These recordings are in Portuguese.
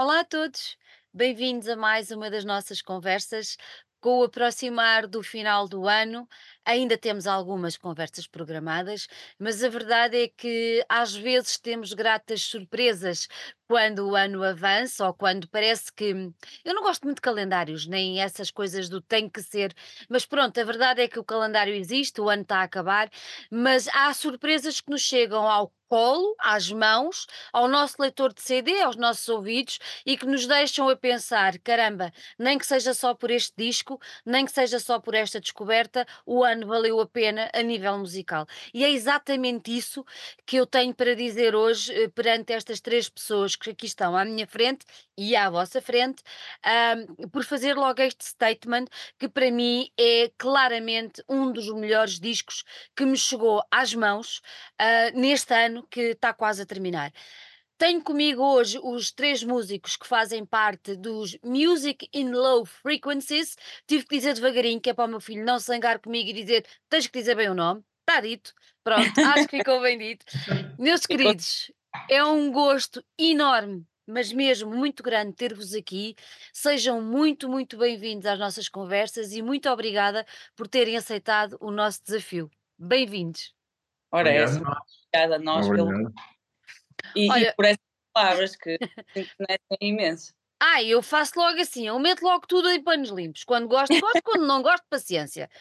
Olá a todos, bem-vindos a mais uma das nossas conversas. Com o aproximar do final do ano, ainda temos algumas conversas programadas, mas a verdade é que às vezes temos gratas surpresas quando o ano avança ou quando parece que. Eu não gosto muito de calendários, nem essas coisas do tem que ser, mas pronto, a verdade é que o calendário existe, o ano está a acabar, mas há surpresas que nos chegam ao colo, às mãos, ao nosso leitor de CD, aos nossos ouvidos e que nos deixam a pensar: caramba, nem que seja só por este disco, nem que seja só por esta descoberta, o ano valeu a pena a nível musical. E é exatamente isso que eu tenho para dizer hoje eh, perante estas três pessoas que aqui estão à minha frente e à vossa frente, ahm, por fazer logo este statement que para mim é claramente um dos melhores discos que me chegou às mãos ah, neste ano que está quase a terminar. Tenho comigo hoje os três músicos que fazem parte dos Music in Low Frequencies. Tive que dizer devagarinho, que é para o meu filho não se zangar comigo e dizer tens que dizer bem o nome. Está dito. Pronto, acho que ficou bem dito. Meus queridos, é um gosto enorme, mas mesmo muito grande ter-vos aqui. Sejam muito, muito bem-vindos às nossas conversas e muito obrigada por terem aceitado o nosso desafio. Bem-vindos. Ora, é Obrigado. essa, obrigada a nós pelo. E, Olha- e por essas palavras que internetem imenso. Ah, eu faço logo assim, eu meto logo tudo em panos limpos. Quando gosto, gosto, quando não gosto, paciência. Con-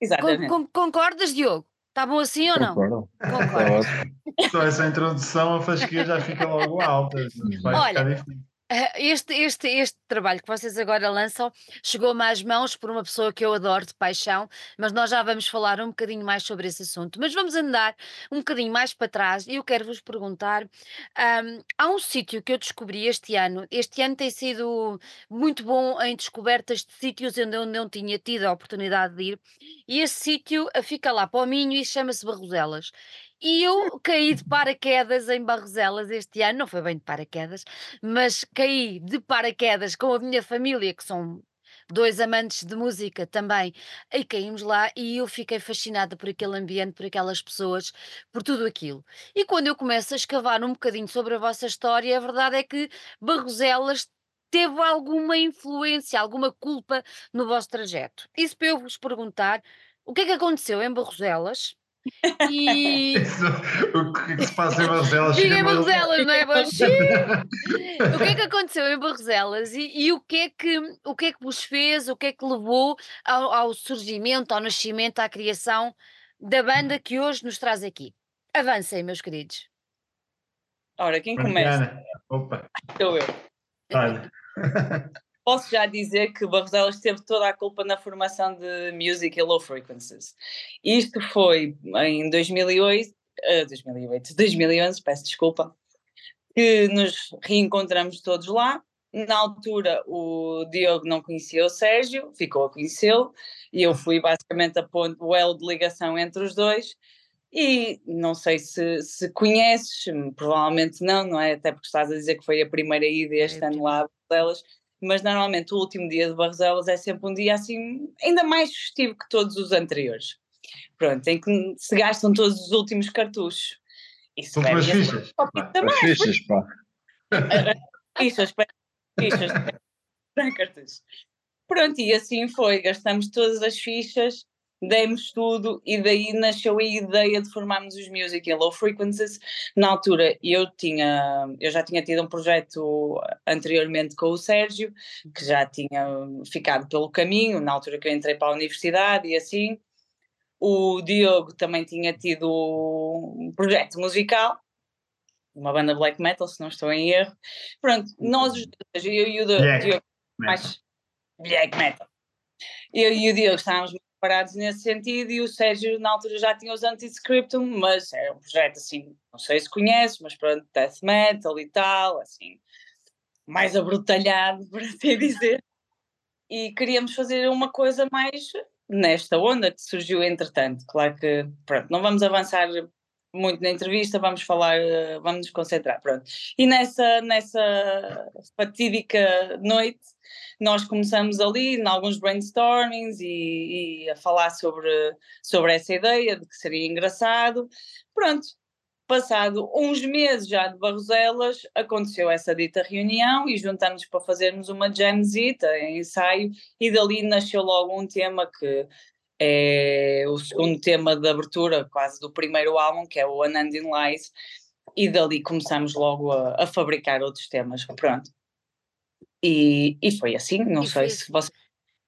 Exatamente. con- concordas, Diogo? Está bom assim ou não? Concordo. Concordo. Só essa introdução, a fasquia já fica logo alta. Vai Olha, ficar difícil. Ah, Este, este, este trabalho que vocês agora lançam chegou-me às mãos por uma pessoa que eu adoro de paixão, mas nós já vamos falar um bocadinho mais sobre esse assunto. Mas vamos andar um bocadinho mais para trás e eu quero vos perguntar: ahm, há um sítio que eu descobri este ano. Este ano tem sido muito bom em descobertas de sítios onde eu não tinha tido a oportunidade de ir, e esse sítio fica lá para o Minho e chama-se Barroselas. E eu caí de paraquedas em Barroselas este ano, não foi bem de paraquedas, mas caí de paraquedas com a minha família, que são dois amantes de música também, e caímos lá e eu fiquei fascinada por aquele ambiente, por aquelas pessoas, por tudo aquilo. E quando eu começo a escavar um bocadinho sobre a vossa história, a verdade é que Barroselas teve alguma influência, alguma culpa no vosso trajeto. Isso para eu vos perguntar, o que é que aconteceu em Barroselas? E Isso, o que é que se passa em Barcelos? Diga em Barroselas, não é? O que é que aconteceu em Barroselas e, e o, que é que, o que é que vos fez, o que é que levou ao, ao surgimento, ao nascimento, à criação da banda que hoje nos traz aqui? Avancem, meus queridos. Ora, quem começa. Opa, sou eu. olha. Posso já dizer que Barroselas teve toda a culpa na formação de Music e Low Frequencies. Isto foi em 2008, eh, 2008, 2011, peço desculpa, que nos reencontramos todos lá. Na altura, o Diogo não conhecia o Sérgio, ficou a conhecê-lo, e eu fui basicamente a ponto, o elo de ligação entre os dois. E não sei se, se conheces, provavelmente não, não é? Até porque estás a dizer que foi a primeira ida este É ano lá a mas normalmente o último dia de Barroselas é sempre um dia assim, ainda mais festivo que todos os anteriores. Pronto, em que se gastam todos os últimos cartuchos. Isso Últimas bebe- fichas. As fichas, pá. Fichas, pe- fichas. Pronto, e assim foi, gastamos todas as fichas, demos tudo e daí nasceu a ideia de formarmos os Music in Low Frequencies. Na altura eu tinha, eu já tinha tido um projeto anteriormente com o Sérgio, que já tinha ficado pelo caminho, na altura que eu entrei para a universidade e assim. O Diogo também tinha tido um projeto musical, uma banda black metal, se não estou em erro. Pronto, nós os dois, eu e o Di- Black Diogo, mais black metal. Eu e o Diogo estávamos parados nesse sentido e o Sérgio na altura já tinha os Anti-Scriptum, mas era um projeto assim, não sei se conheces, mas pronto, death metal e tal, assim, mais abrutalhado, por assim dizer. E queríamos fazer uma coisa mais nesta onda que surgiu entretanto. Claro que, pronto, não vamos avançar muito na entrevista, vamos falar, vamos nos concentrar, pronto. E nessa, nessa fatídica noite, nós começamos ali em alguns brainstormings e, e a falar sobre, sobre essa ideia de que seria engraçado. Pronto, Passado uns meses já de Barroselas, aconteceu essa dita reunião e juntamos para fazermos uma jamzita ensaio e dali nasceu logo um tema que é o segundo tema de abertura quase do primeiro álbum, que é o Unending Lies, e dali começamos logo a, a fabricar outros temas, pronto. E, e foi assim, não E sei foi se assim. você...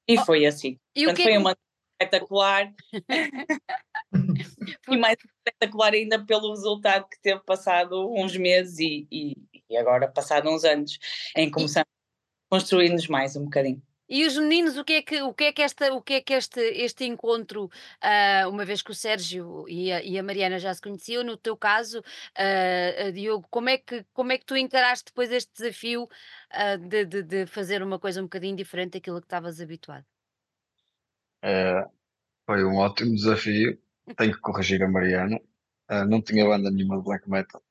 E Oh, foi assim. E Portanto, que é foi que uma espetacular e mais espetacular ainda pelo resultado que teve passado uns meses e, e, e agora passado uns anos em começamos a construir-nos mais um bocadinho. E os meninos, o que é que, o que, é que, esta, o que, é que este, este encontro, ah, uma vez que o Sérgio e a, e a Mariana já se conheciam, no teu caso, ah, Diogo, como é, que, como é que tu encaraste depois este desafio ah, de, de, de fazer uma coisa um bocadinho diferente daquilo que estavas habituado? Eh, foi um ótimo desafio. Tenho que corrigir a Mariana. Não tinha banda nenhuma de black metal.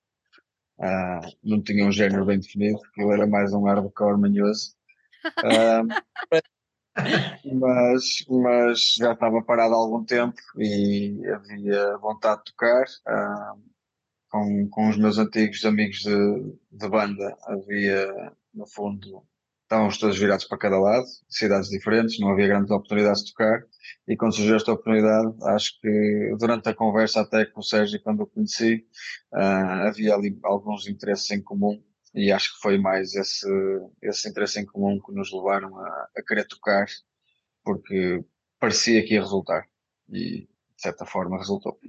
Não tinha um género bem definido. Aquilo era mais um hardcore manhoso. Ah, mas, mas já estava parado há algum tempo e havia vontade de tocar. Ah, com, com os meus antigos amigos de, de banda, havia, no fundo, estávamos todos virados para cada lado, cidades diferentes, não havia grandes oportunidades de tocar. E quando surgiu esta oportunidade, acho que durante a conversa, até com o Sérgio, quando o conheci, ah, havia ali alguns interesses em comum. E acho que foi mais esse, esse interesse em comum que nos levaram a, a querer tocar, porque parecia que ia resultar. E, de certa forma, resultou.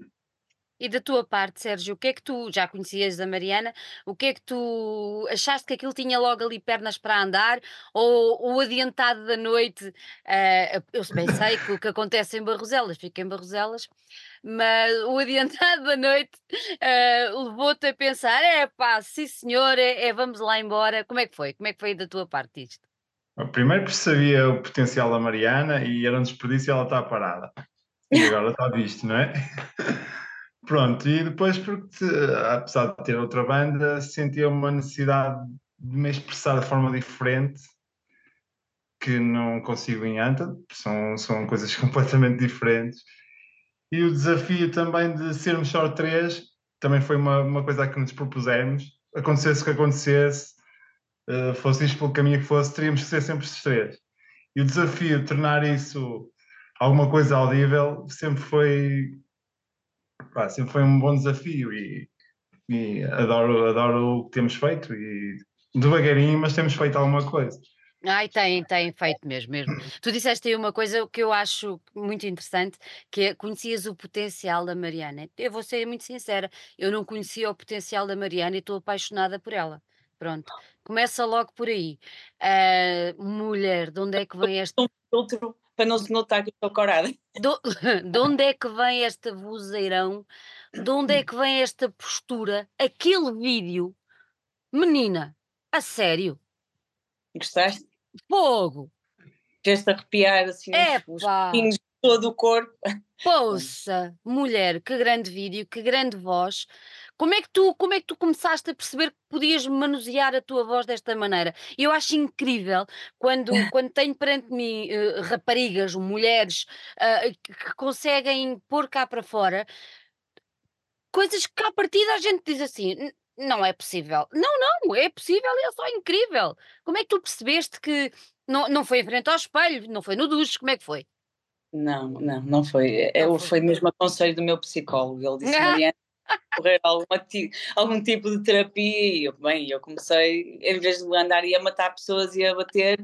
E da tua parte, Sérgio, o que é que tu já conhecias a Mariana? O que é que tu achaste que aquilo tinha logo ali pernas para andar? Ou o adiantado da noite? eh, eu bem sei que o que acontece em Barroselas fica em Barroselas, mas o adiantado da noite eh, levou-te a pensar: é pá, sim senhor, é, é, vamos lá embora. Como é que foi? Como é que foi da tua parte isto? Primeiro percebia o potencial da Mariana e era um desperdício ela estar parada. E agora está visto, não é? Pronto, e depois porque apesar de ter outra banda, sentia uma necessidade de me expressar de forma diferente que não consigo em Anta, são, são coisas completamente diferentes. E o desafio também de sermos só três também foi uma, uma coisa que nos propusemos. Acontecesse o que acontecesse, uh, fosse isto pelo caminho que fosse, teríamos que ser sempre os três. E o desafio de tornar isso alguma coisa audível sempre foi pá, sempre foi um bom desafio e, e, adoro, adoro o que temos feito e devagarinho, mas temos feito alguma coisa. Ai, tem, tem feito mesmo, mesmo. Tu disseste aí uma coisa que eu acho muito interessante, que é conhecias o potencial da Mariana. Eu vou ser muito sincera, eu não conhecia o potencial da Mariana e estou apaixonada por ela. Pronto, começa logo por aí. Uh, mulher, de onde é que vem esta. Um filtro para não se notar que estou corada. Do... de onde é que vem este vozeirão? De onde é que vem esta postura? Aquele vídeo, menina, a sério, Gostaste? fogo! Queres-te arrepiar assim os Epá! pinhos de todo o corpo? Poça, mulher, que grande vídeo, que grande voz. Como é que tu, como é que tu começaste a perceber que podias manusear a tua voz desta maneira? Eu acho incrível quando, quando tenho perante mim eh, raparigas, mulheres ah, que, conseguem pôr cá para fora coisas que à partida a gente diz assim, "N- não é possível. Não, não, é possível e é só incrível. Como é que tu percebeste que não, não foi em frente ao espelho, não foi no duche, como é que foi? Não, não, não foi. Não Eu, foi. foi mesmo a conselho do meu psicólogo. Ele disse! Mariana, correr algum tipo de terapia. E eu, bem, eu comecei, em vez de andar e a matar pessoas e a bater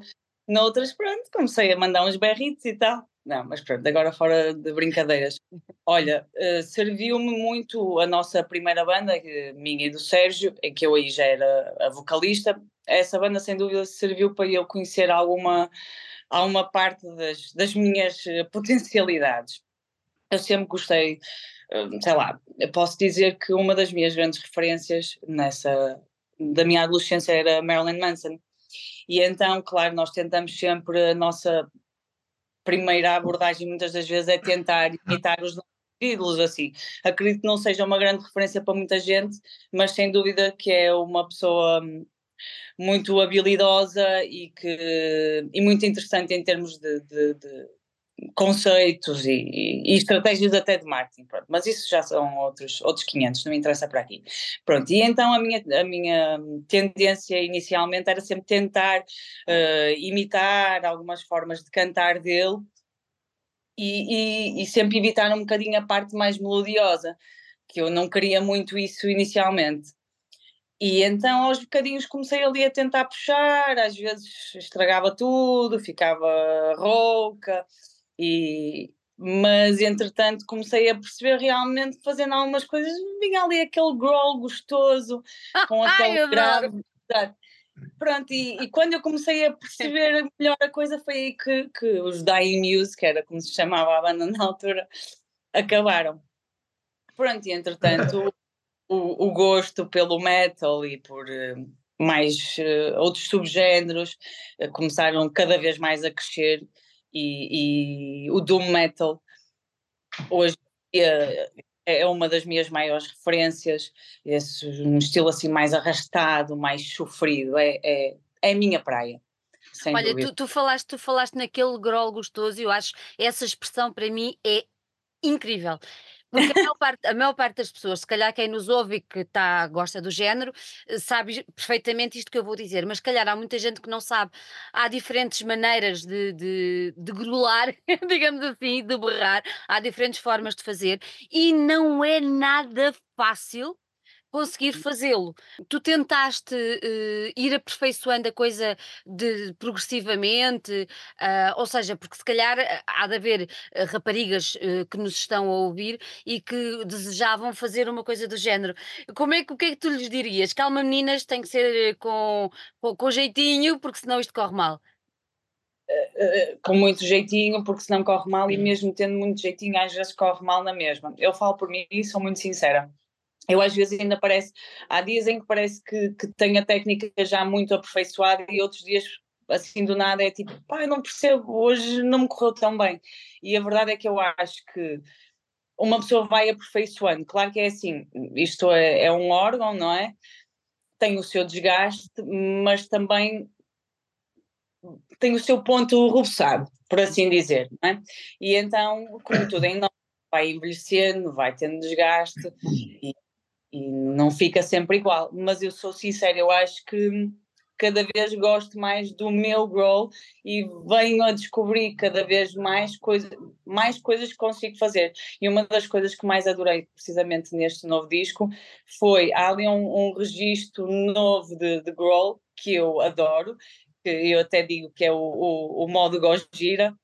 noutras, pronto, comecei a mandar uns berritos e tal. Não, mas pronto, agora fora de brincadeiras. Olha, eh, serviu-me muito a nossa primeira banda, minha e do Sérgio, em que eu aí já era a vocalista. Essa banda, sem dúvida, serviu para eu conhecer alguma, alguma parte das, das minhas eh, potencialidades. Eu sempre gostei, eh, sei lá, posso dizer que uma das minhas grandes referências nessa da minha adolescência era Marilyn Manson. E então, claro, nós tentamos sempre a nossa primeira abordagem muitas das vezes é tentar imitar os nossos ídolos assim. Acredito que não seja uma grande referência para muita gente, mas sem dúvida que é uma pessoa hum, muito habilidosa e que e muito interessante em termos de, de, de, conceitos e, e, estratégias até de marketing, pronto. mas isso já são outros, outros 500, não me interessa para aqui. Pronto, e então a minha, a minha tendência inicialmente era sempre tentar uh, imitar algumas formas de cantar dele e, e, e sempre evitar um bocadinho a parte mais melodiosa, que eu não queria muito isso inicialmente. E então aos bocadinhos comecei ali a tentar puxar, às vezes estragava tudo, ficava rouca, e, mas entretanto comecei a perceber realmente fazendo algumas coisas vinha ali aquele growl gostoso com aquele grave. Pronto, e, e, quando eu comecei a perceber melhor a coisa foi aí que, que os Dying Muse, que era como se chamava a banda na altura, acabaram. Pronto, e entretanto o, o gosto pelo metal e por uh, mais uh, outros subgéneros uh, começaram cada vez mais a crescer e, e o doom metal hoje é, é uma das minhas maiores referências, esse, um estilo assim mais arrastado, mais sofrido, é, é, é a minha praia. Olha, tu, tu, falaste, tu falaste naquele grol gostoso e eu acho essa expressão para mim é incrível. Porque a maior, parte, a maior parte das pessoas, se calhar quem nos ouve e que tá, gosta do género, eh, sabe perfeitamente isto que eu vou dizer, mas se calhar há muita gente que não sabe. Há diferentes maneiras de, de, de grular, digamos assim, de berrar, há diferentes formas de fazer e não é nada fácil conseguir fazê-lo. Tu tentaste uh, ir aperfeiçoando a coisa de, progressivamente, uh, ou seja, porque se calhar eh, há de haver uh, raparigas que nos estão a ouvir e que desejavam fazer uma coisa do género. Como é que, o que é que tu lhes dirias? Calma meninas, tem que ser com, com, com jeitinho, porque senão isto corre mal. com muito jeitinho, porque senão corre mal, e mesmo tendo muito jeitinho, às vezes corre mal na mesma. Eu falo por mim e sou muito sincera eu às vezes ainda parece, há dias em que parece que, que tenho a técnica já muito aperfeiçoada e outros dias assim do nada é tipo, pá, não percebo, hoje não me correu tão bem. E a verdade é que eu acho que uma pessoa vai aperfeiçoando, claro que é assim, isto é, é um órgão, não é? Tem o seu desgaste, mas também tem o seu ponto rubuçado, por assim dizer, não é? E então, como tudo nós, vai envelhecendo, vai tendo desgaste e e não fica sempre igual. Mas eu sou sincera, eu acho que cada vez gosto mais do meu grow e venho a descobrir cada vez mais, coisa, mais coisas que consigo fazer. E uma das coisas que mais adorei precisamente neste novo disco foi, há ali um, um registro novo de, de grow que eu adoro, que eu até digo que é o, o, o modo Gojira,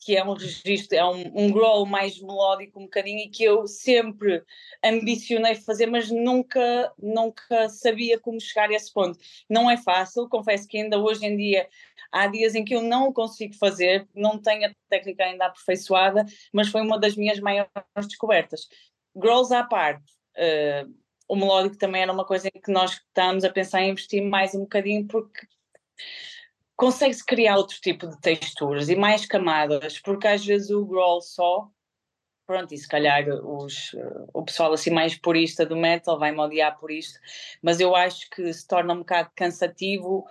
que é um registro, é um, um mais melódico um bocadinho e que eu sempre ambicionei fazer, mas nunca, nunca sabia como chegar a esse ponto. Não é fácil, confesso que ainda hoje em dia há dias em que eu não consigo fazer, não tenho a técnica ainda aperfeiçoada, mas foi uma das minhas maiores descobertas. Growls à parte, uh, o melódico também era uma coisa em que nós estamos a pensar em investir mais um bocadinho porque consegue-se criar outro tipo de texturas e mais camadas, porque às vezes o growl só, pronto, e se calhar os, o pessoal assim mais purista do metal vai-me odiar por isto, mas eu acho que se torna um bocado cansativo.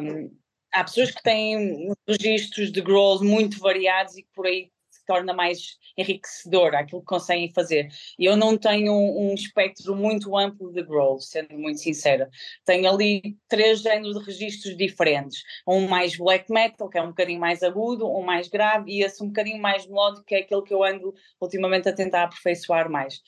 Um, há pessoas que têm registros de growls muito variados e que por aí torna mais enriquecedor aquilo que conseguem fazer. E eu não tenho um, um espectro muito amplo de growls, sendo muito sincera. Tenho ali três géneros de registros diferentes. Um mais black metal, que é um bocadinho mais agudo, um mais grave, e esse um bocadinho mais melódico, que é aquele que eu ando ultimamente a tentar aperfeiçoar mais.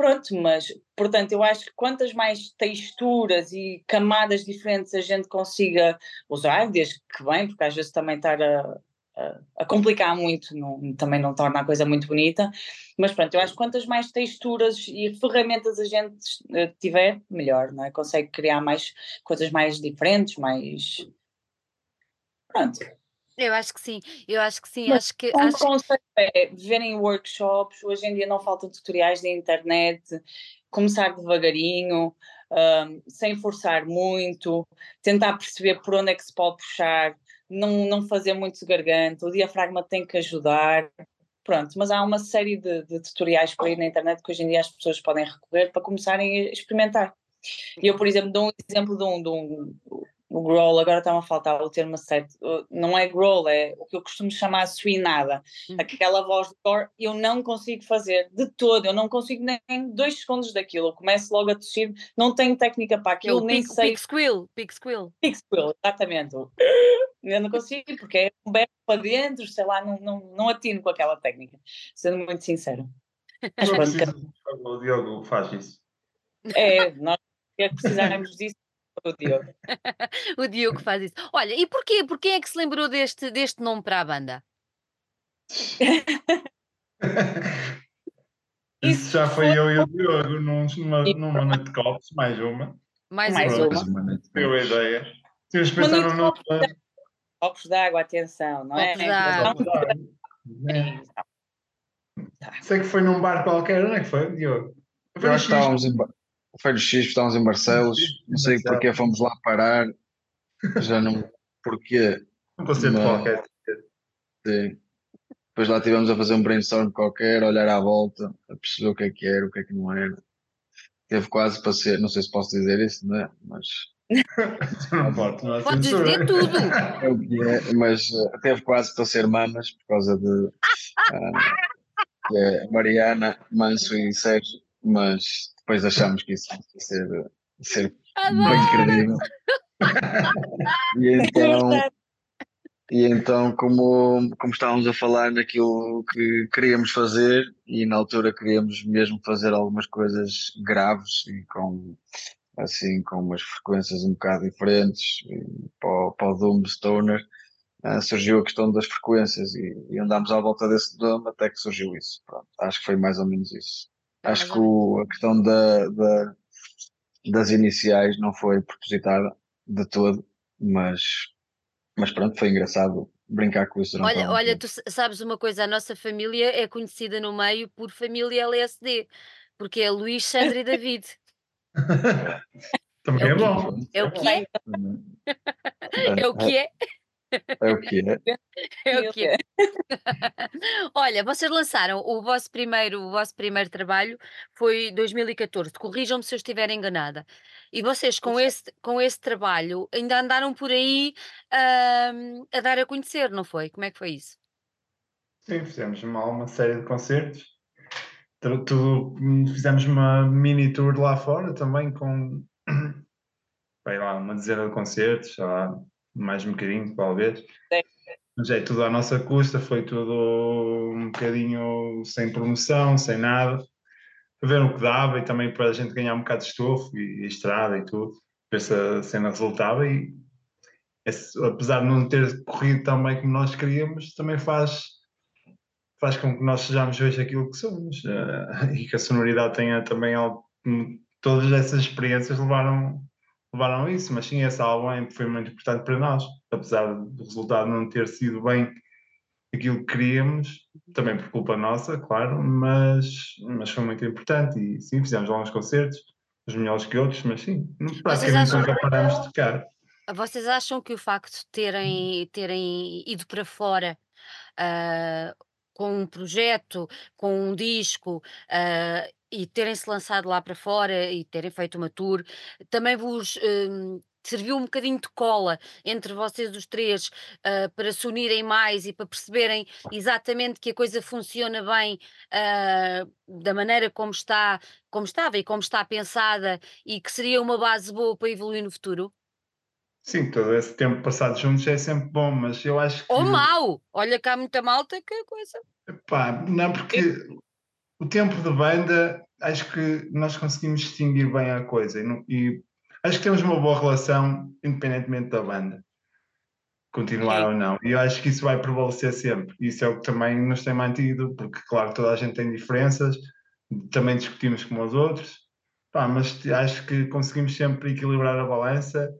Pronto, mas portanto eu acho que quantas mais texturas e camadas diferentes a gente consiga usar, desde que bem, porque às vezes também estar a, a complicar muito, não, também não torna a coisa muito bonita, mas pronto, eu acho que quantas mais texturas e ferramentas a gente eh, tiver, melhor, não é? Consegue criar mais coisas mais diferentes, mais. Pronto. Eu acho que sim, eu acho que sim. Mas acho que, um acho... conceito é verem workshops, hoje em dia não faltam tutoriais da internet, começar devagarinho, um, sem forçar muito, tentar perceber por onde é que se pode puxar, não, não fazer muito garganta, o diafragma tem que ajudar. Pronto, mas há uma série de, de tutoriais por aí na internet que hoje em dia as pessoas podem recorrer para começarem a experimentar. Eu, por exemplo, dou um exemplo de um, de um o growl, agora está-me a faltar o termo certo, não é growl, é o que eu costumo chamar de suinada, hum. aquela voz de cor, eu não consigo fazer de todo, eu não consigo nem dois segundos daquilo, eu começo logo a tossir, não tenho técnica para aquilo, é nem pick, sei. Pig squeal, pig squeal. Pig squeal, exatamente. Eu não consigo, porque é um berro para dentro, sei lá, não, não, não atino com aquela técnica, sendo muito sincero. Mas pronto, o Diogo faz isso. É, nós precisamos disso o Diogo. o Diogo faz isso. Olha, e porquê? Porquê é que se lembrou deste, deste nome para a banda? Isso já foi eu e o Diogo numa, numa noite de copos, mais uma. Mais, mais uma. uma. Deu a ideia. Vocês pensaram no. Copos d'água, atenção, não é? Copos d'água. É. Sei que foi num bar qualquer, não é que foi, Diogo? Nós estávamos em, foi no X, estávamos em Barcelos, não sei porque fomos lá parar, já não. Porquê? Um concerto mas, qualquer. Sim. Depois lá estivemos a fazer um brainstorm qualquer, olhar à volta, a perceber o que é que era, o que é que não era. Teve quase para ser, não sei se posso dizer isso, não é? Mas. não pode, não Podes dizer tudo! É o que é, mas uh, teve quase para ser mamas por causa de. Uh, é Mariana, Manso e Sérgio, mas depois achamos que isso ia ser, ser bem credível. e então, e então como, como estávamos a falar naquilo que queríamos fazer, e na altura queríamos mesmo fazer algumas coisas graves e com assim com umas frequências um bocado diferentes para, para o Doom Stoner, uh, surgiu a questão das frequências e, e andámos à volta desse Doom até que surgiu isso. Pronto, acho que foi mais ou menos isso. Acho que o, a questão da, da, das iniciais não foi propositada de todo, mas, mas pronto, foi engraçado brincar com isso. Olha, olha, tu sabes uma coisa, a nossa família é conhecida no meio por família LSD, porque é Luís, Sandra e David. Também é, é bom. É o que é. É o que é. É o que é. É o que é. Olha, vocês lançaram o vosso primeiro, o vosso primeiro trabalho foi 2014. Corrijam-me se eu estiver enganada. E vocês com esse, com esse trabalho ainda andaram por aí uh, a dar a conhecer, não foi? Como é que foi isso? Sim, fizemos uma, uma série de concertos. Tudo, fizemos uma mini tour lá fora também com vai lá, uma dezena de concertos, lá, mais um bocadinho, talvez. Mas é tudo à nossa custa, foi tudo um bocadinho sem promoção, sem nada, para ver o que dava e também para a gente ganhar um bocado de estofo e, e estrada e tudo, ver se a cena resultava e esse, apesar de não ter corrido tão bem como nós queríamos, também faz, faz com que nós sejamos hoje aquilo que somos. Uh, e que a sonoridade tenha também algo, todas essas experiências levaram levaram a isso, mas sim, esse álbum foi muito importante para nós, apesar do resultado não ter sido bem aquilo que queríamos, também por culpa nossa, claro, mas, mas foi muito importante e sim, fizemos alguns concertos, uns melhores que outros, mas sim, praticamente nunca paramos de tocar. Vocês acham que o facto de terem, terem ido para fora uh, com um projeto, com um disco, uh, e terem-se lançado lá para fora e terem feito uma tour, também vos hum, serviu um bocadinho de cola entre vocês os três uh, para se unirem mais e para perceberem exatamente que a coisa funciona bem uh, da maneira como está, como estava e como está pensada e que seria uma base boa para evoluir no futuro? Sim, todo esse tempo passado juntos é sempre bom, mas eu acho que. Ou mau! Olha cá muita malta que coisa. Pá, não, porque o tempo de banda, acho que nós conseguimos distinguir bem a coisa e, e acho que temos uma boa relação, independentemente da banda, continuar ou não. E eu acho que isso vai prevalecer sempre. Isso é o que também nos tem mantido, porque, claro, toda a gente tem diferenças, também discutimos com os outros, pá, mas acho que conseguimos sempre equilibrar a balança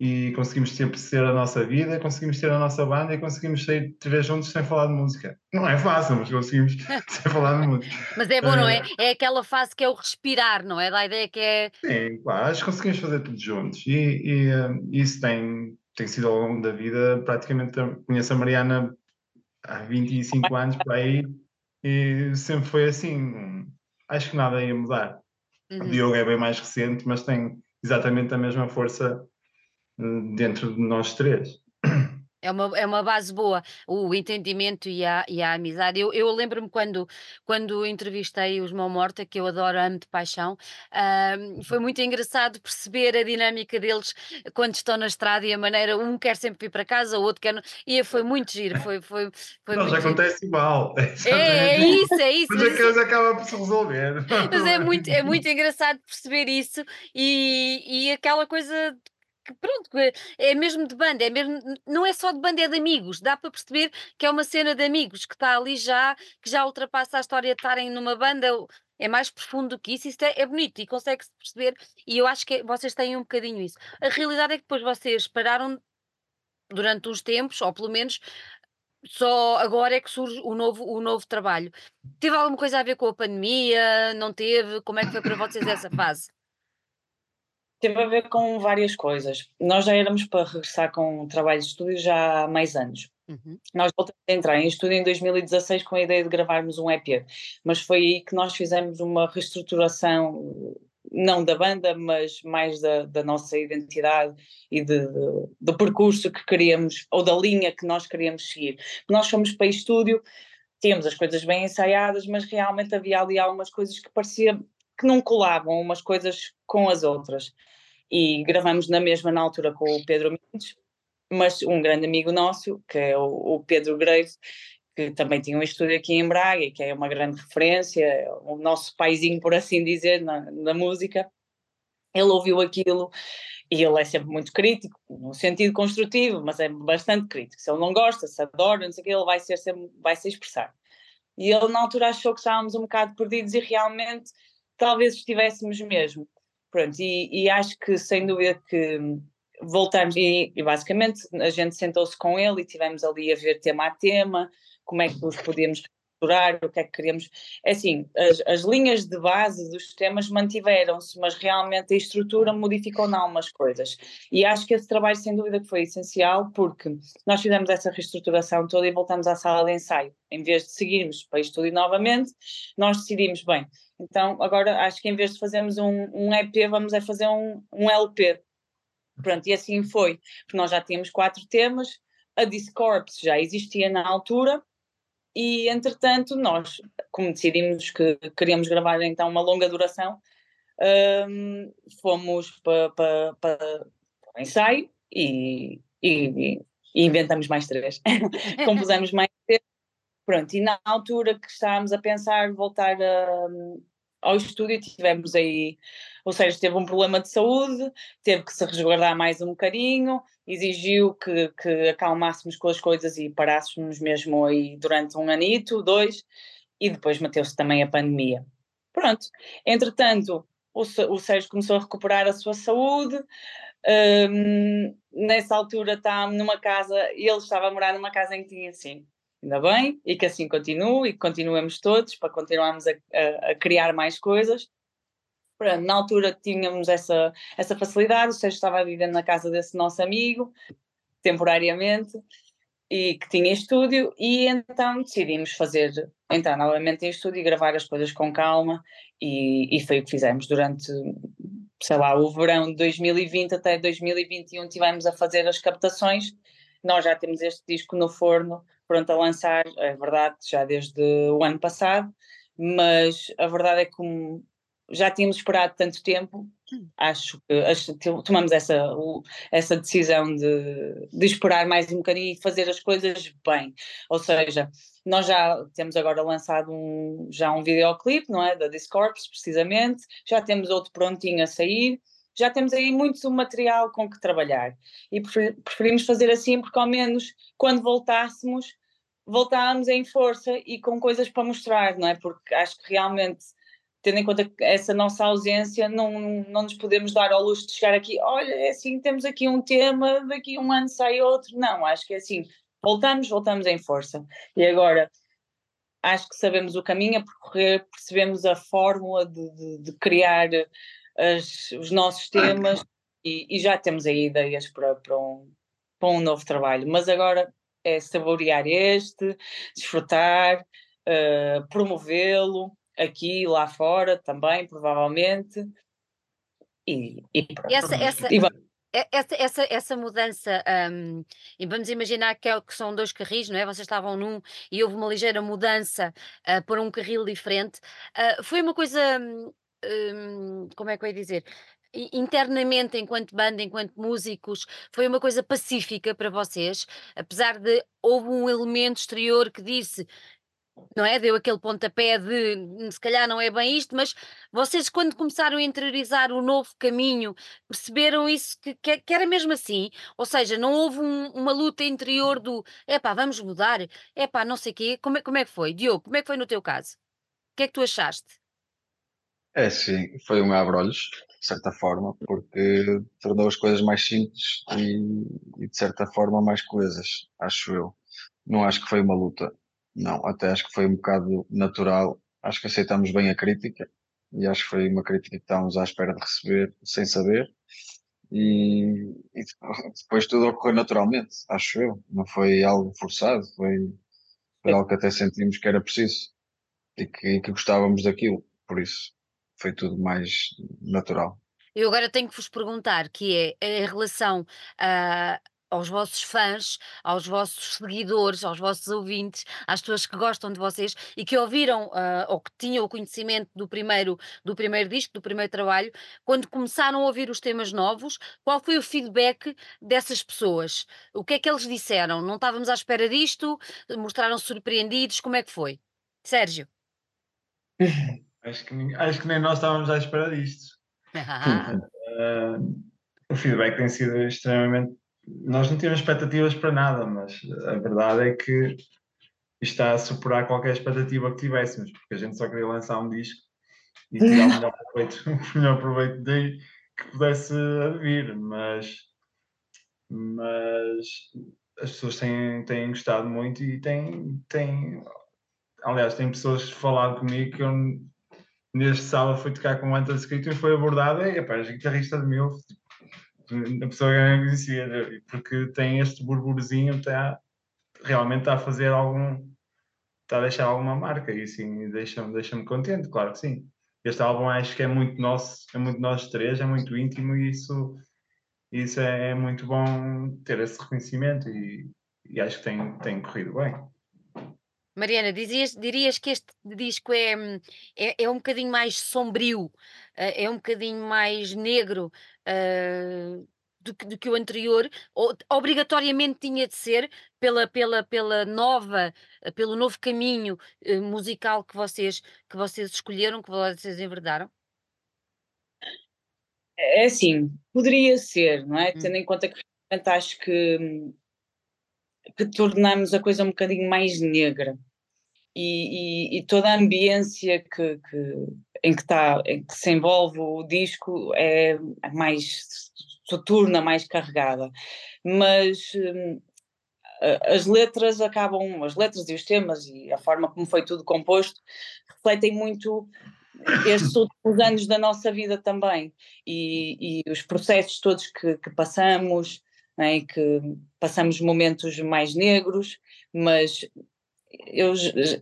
e conseguimos sempre ser a nossa vida, conseguimos ter a nossa banda e conseguimos sair três juntos sem falar de música. Não é fácil, mas conseguimos sem falar de música. Mas é bom, não é? É aquela fase que é o respirar, não é? Da ideia que é. Sim, claro, acho que conseguimos fazer tudo juntos e, e uh, isso tem, tem sido ao longo da vida. Praticamente conheço a Mariana há 25 anos por aí e sempre foi assim. Acho que nada ia mudar. Uhum. O Diogo é bem mais recente, mas tem exatamente a mesma força dentro de nós três. É uma, é uma base boa, o entendimento e a, e a amizade. Eu, eu lembro-me quando, quando entrevistei os Mão Morta, que eu adoro, amo de paixão, foi muito engraçado perceber a dinâmica deles quando estão na estrada e a maneira, um quer sempre vir para casa, o outro quer. E foi muito giro. Foi, foi, foi Não, já giro. acontece igual. É, é isso, é isso. Mas a coisa acaba por se resolver. Mas é muito, é muito engraçado perceber isso e, e aquela coisa que pronto, é mesmo de banda, é mesmo, não é só de banda, é de amigos, dá para perceber que é uma cena de amigos que está ali já, que já ultrapassa a história de estarem numa banda, é mais profundo do que isso, isso é, é bonito e consegue-se perceber, e eu acho que vocês têm um bocadinho isso. A realidade é que depois vocês pararam durante uns tempos, ou pelo menos só agora é que surge o novo, o novo trabalho. Teve alguma coisa a ver com a pandemia? Não teve? Como é que foi para vocês essa fase? Teve a ver com várias coisas. Nós já éramos para regressar com trabalho de estúdio já há mais anos. Uhum. Nós voltamos a entrar em estúdio em 2016 com a ideia de gravarmos um EP, mas foi aí que nós fizemos uma reestruturação, não da banda, mas mais da, da nossa identidade e de, de, do percurso que queríamos, ou da linha que nós queríamos seguir. Nós fomos para estúdio, tínhamos as coisas bem ensaiadas, mas realmente havia ali algumas coisas que parecia que não colavam umas coisas com as outras e gravamos na mesma na altura com o Pedro Mendes, mas um grande amigo nosso, que é o, o Pedro Graves, que também tinha um estúdio aqui em Braga e que é uma grande referência, o nosso paizinho, por assim dizer, na, na música. Ele ouviu aquilo e ele é sempre muito crítico, no sentido construtivo, mas é bastante crítico. Se ele não gosta, se adora, não sei o que, ele vai ser sempre, vai se expressar. E ele na altura achou que estávamos um bocado perdidos e realmente talvez estivéssemos mesmo. Pronto, e, e acho que sem dúvida que voltamos, e, e basicamente a gente sentou-se com ele e tivemos ali a ver tema a tema, como é que os podíamos estruturar, o que é que queríamos. É assim, as, as linhas de base dos temas mantiveram-se, mas realmente a estrutura modificou em algumas coisas. E acho que esse trabalho, sem dúvida, que foi essencial, porque nós fizemos essa reestruturação toda e voltamos à sala de ensaio. Em vez de seguirmos para estúdio novamente, nós decidimos, bem, então, agora acho que em vez de fazermos um, um EP, vamos é fazer um, um LP. Pronto, e assim foi, porque nós já tínhamos quatro temas, a Discorps já existia na altura, e entretanto nós, como decidimos que queríamos gravar então uma longa duração, um, fomos para pa, pa, o ensaio e, e, e, inventamos mais três. Compusemos mais três Pronto, e na altura que estávamos a pensar voltar a, ao estúdio, tivemos aí, ou seja, teve um problema de saúde, teve que se resguardar mais um bocadinho, exigiu que, que acalmássemos com as coisas e parássemos mesmo aí durante um anito, dois, e depois meteu-se também a pandemia. Pronto, entretanto, o, o Sérgio começou a recuperar a sua saúde, um, nessa altura está numa casa, ele estava a morar numa casa em que tinha assim ainda bem, e que assim continue e que continuemos todos para continuarmos a, a, a criar mais coisas. Na altura tínhamos essa, essa facilidade, o Sérgio estava vivendo na casa desse nosso amigo, temporariamente, e que tinha estúdio, e então decidimos fazer, entrar novamente em estúdio e gravar as coisas com calma, e, e foi o que fizemos durante, sei lá, o verão de 2020 até 2021 tivemos a fazer as captações, nós já temos este disco no forno, pronto a lançar, é verdade, já desde o ano passado, mas a verdade é que já tínhamos esperado tanto tempo, acho que tomamos essa, essa decisão de, de esperar mais um bocadinho e fazer as coisas bem. Ou seja, nós já temos agora lançado um, já um videoclipe, não é? Da Discorps, precisamente, já temos outro prontinho a sair, já temos aí muito material com que trabalhar. E preferimos fazer assim porque ao menos quando voltássemos voltámos em força e com coisas para mostrar, não é? Porque acho que realmente, tendo em conta essa nossa ausência, não, não nos podemos dar ao luxo de chegar aqui, olha, é assim, temos aqui um tema, daqui um ano sai outro. Não, acho que é assim, voltamos, voltamos em força. E agora, acho que sabemos o caminho a percorrer, percebemos a fórmula de, de, de criar as, os nossos temas e, e, já temos aí ideias para, para, um, para um novo trabalho. Mas agora é saborear este, desfrutar, uh, promovê-lo aqui e lá fora também, provavelmente. E, e, essa, essa, e essa, essa, essa mudança, hum, e vamos imaginar que, é, que são dois carris, não é? Vocês estavam num e houve uma ligeira mudança uh, para um carril diferente. Uh, foi uma coisa, hum, como é que eu ia dizer? internamente, enquanto banda, enquanto músicos, foi uma coisa pacífica para vocês, apesar de houve um elemento exterior que disse não é? Deu aquele pontapé de hum, se calhar não é bem isto, mas vocês, quando começaram a interiorizar o novo caminho, perceberam isso que, que, que era mesmo assim? Ou seja, não houve um, uma luta interior do epá, vamos mudar, epá, não sei o quê. Como é, como é que foi? Diogo, como é que foi no teu caso? O que é que tu achaste? É sim, foi um abre-olhos, de certa forma, porque tornou as coisas mais simples e, e de certa forma mais coesas, acho eu. Não acho que foi uma luta não, até acho que foi um bocado natural. Acho que aceitamos bem a crítica e acho que foi uma crítica que estávamos à espera de receber sem saber. E, e depois tudo ocorreu naturalmente, acho eu. Não foi algo forçado, foi, foi algo que até sentimos que era preciso e que, e que gostávamos daquilo. Por isso foi tudo mais natural. Eu agora tenho que vos perguntar, que é em relação a, aos vossos fãs, aos vossos seguidores, aos vossos ouvintes, às pessoas que gostam de vocês e que ouviram uh, ou que tinham o conhecimento do primeiro, do primeiro disco, do primeiro trabalho, quando começaram a ouvir os temas novos, qual foi o feedback dessas pessoas? O que é que eles disseram? Não estávamos à espera disto? Mostraram surpreendidos? Como é que foi? Sérgio? Acho que, acho que nem nós estávamos à espera disto. uh, o feedback tem sido extremamente nós não tínhamos expectativas para nada, mas a verdade é que está a superar qualquer expectativa que tivéssemos, porque a gente só queria lançar um disco e tirar o melhor proveito, o melhor proveito que pudesse vir, mas, mas as pessoas têm, têm gostado muito e têm, têm aliás, tem pessoas falaram comigo que eu neste sábado fui tocar com o Antas Escrito e foi abordada e pá, guitarrista de mil, a pessoa não conhecia, porque tem este burburozinho, está, realmente está a fazer algum, está a deixar alguma marca e assim deixa-me deixa contente, claro que sim. Este álbum acho que é muito nosso, é muito nós três, é muito íntimo e isso, isso é, é muito bom ter esse reconhecimento e, e acho que tem, tem corrido bem. Mariana, dizias, dirias que este disco é, é, é um bocadinho mais sombrio, eh, é um bocadinho mais negro uh, do, que, do que o anterior, ou, obrigatoriamente tinha de ser pela, pela, pela nova, pelo novo caminho uh, musical que vocês, que vocês escolheram, que vocês enverdaram? É assim, poderia ser, não é? Hum. Tendo em conta que realmente acho que hum, que tornamos a coisa um bocadinho mais negra. E, e, e toda a ambiência que, que, em, que está em que se envolve o disco é mais soturna, mais carregada. Mas hum, as letras acabam, as letras e os temas e a forma como foi tudo composto refletem muito estes últimos anos da nossa vida também e, e os processos todos que, que passamos, né, em que passamos momentos mais negros, mas eu,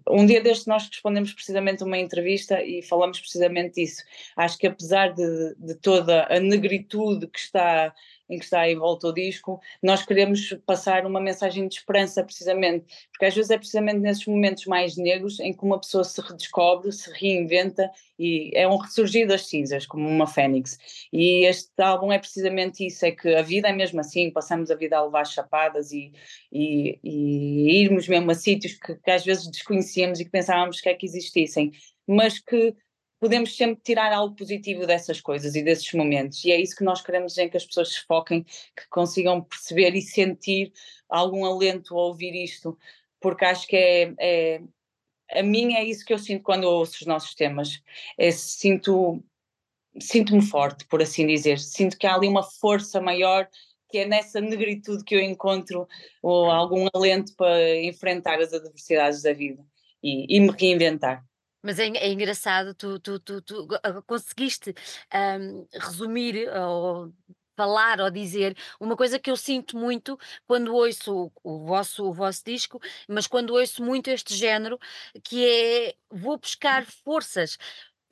um dia deste nós respondemos precisamente uma entrevista e falamos precisamente disso. Acho que apesar de, de toda a negritude que está em que está em volta o disco, nós queremos passar uma mensagem de esperança, precisamente, porque às vezes é precisamente nesses momentos mais negros em que uma pessoa se redescobre, se reinventa e é um ressurgir das cinzas, como uma fênix. E este álbum é precisamente isso: é que a vida é mesmo assim, passamos a vida a levar chapadas e, e, e irmos mesmo a sítios que, que às vezes desconhecíamos e que pensávamos que é que existissem, mas que podemos sempre tirar algo positivo dessas coisas e desses momentos. E é isso que nós queremos em que as pessoas se foquem, que consigam perceber e sentir algum alento ao ouvir isto, porque acho que é, é a mim é isso que eu sinto quando ouço os nossos temas. É, sinto sinto-me forte, por assim dizer. Sinto que há ali uma força maior que é nessa negritude que eu encontro ou algum alento para enfrentar as adversidades da vida e, e me reinventar. Mas é, é engraçado, tu, tu, tu, tu ah, conseguiste um, resumir ou falar ou dizer uma coisa que eu sinto muito quando ouço o, o, vosso, o vosso disco, mas quando ouço muito este género, que é vou buscar forças.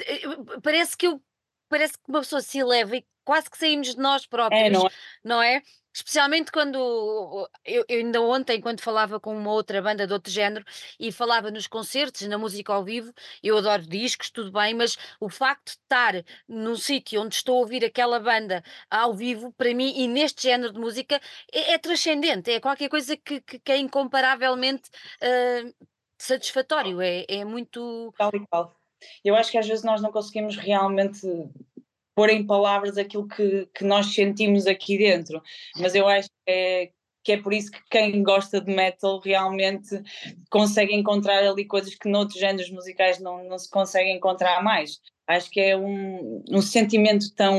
Eh, parece que eu parece que uma pessoa se eleva e quase que saímos de nós próprios, É, não é? não é? Especialmente quando eu, eu ainda ontem, quando falava com uma outra banda de outro género e falava nos concertos, na música ao vivo, eu adoro discos, tudo bem, mas o facto de estar num sítio onde estou a ouvir aquela banda ao vivo, para mim, e neste género de música, é, é transcendente, é qualquer coisa que, que- que é incomparavelmente ah, satisfatório, é, é muito. Tal e qual. Eu acho que às vezes nós não conseguimos realmente pôr em palavras aquilo que, que nós sentimos aqui dentro, mas eu acho que é, que é por isso que quem gosta de metal realmente consegue encontrar ali coisas que noutros géneros musicais não, não se consegue encontrar mais. Acho que é um, um sentimento tão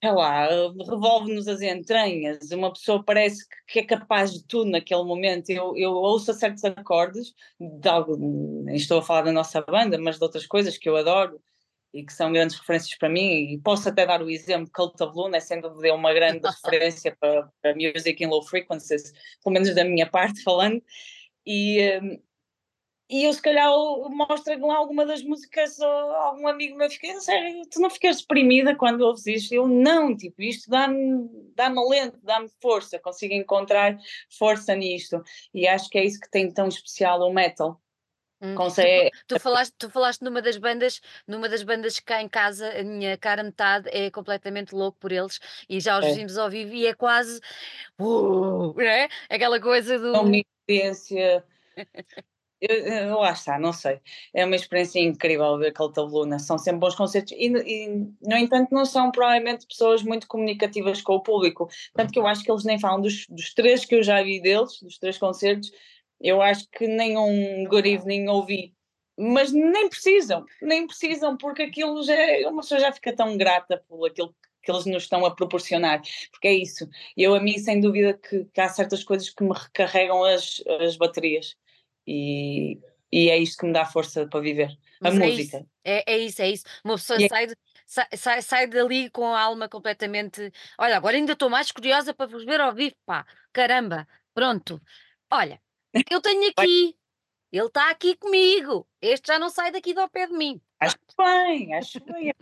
sei lá, revolve-nos as entranhas, uma pessoa parece que, é capaz de tudo naquele momento. Eu, eu ouço certos acordes, de algo, estou a falar da nossa banda, mas de outras coisas que eu adoro e que são grandes referências para mim, e posso até dar o exemplo de Cult of Luna, é sem dúvida uma grande referência para, para music in low frequencies, pelo menos da minha parte falando, e, hum, e eu se calhar mostro lá alguma das músicas a algum amigo meu, fiquei, sério, tu não ficas deprimida quando ouves isto? Eu não, tipo, isto dá-me dá alento, dá-me força, consigo encontrar força nisto, e acho que é isso que tem tão especial o metal. Hum, Consegue, Tu, tu falaste, tu falaste numa das bandas, numa das bandas que cá em casa, a minha cara metade é completamente louco por eles e já os É. vimos ao vivo e é quase uh, não é? aquela coisa é do uma experiência. Eu, eu, lá está, não sei. É uma experiência incrível ver Cult of Luna. São sempre bons concertos e, e, no entanto, não são provavelmente pessoas muito comunicativas com o público. Tanto que eu acho que eles nem falam dos, dos três que eu já vi deles, dos três concertos, eu acho que nenhum Good Evening ouvi. Mas nem precisam, nem precisam, porque aquilo já é, uma pessoa já fica tão grata por aquilo que eles nos estão a proporcionar, porque é isso. Eu, a mim, sem dúvida, que, que há certas coisas que me recarregam as, as baterias e, e é isto que me dá força para viver. A Mas é música. isso, é, é isso, é isso. Uma pessoa é- sai, de- sai, sai, sai dali com a alma completamente. Olha, agora ainda estou mais curiosa para vos ver ao vivo, pá, caramba, pronto. Olha, eu tenho aqui, ele está aqui comigo. Este já não sai daqui do pé de mim. Acho bem, acho bem.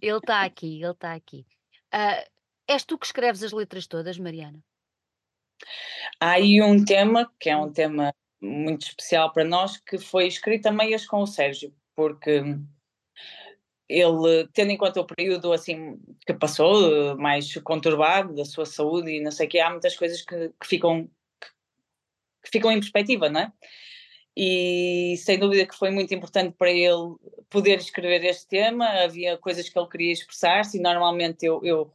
Ele está aqui, ele está aqui. Ah, és tu que escreves as letras todas, Mariana? Há aí um tema, que é um tema muito especial para nós, que foi escrito a meias com o Sérgio, porque ele, tendo em conta o período assim que passou, mais conturbado da sua saúde e não sei o que, há muitas coisas que, que ficam que, ficam em perspectiva, não é? E sem dúvida que foi muito importante para ele poder escrever este tema, havia coisas que ele queria expressar-se e normalmente eu, eu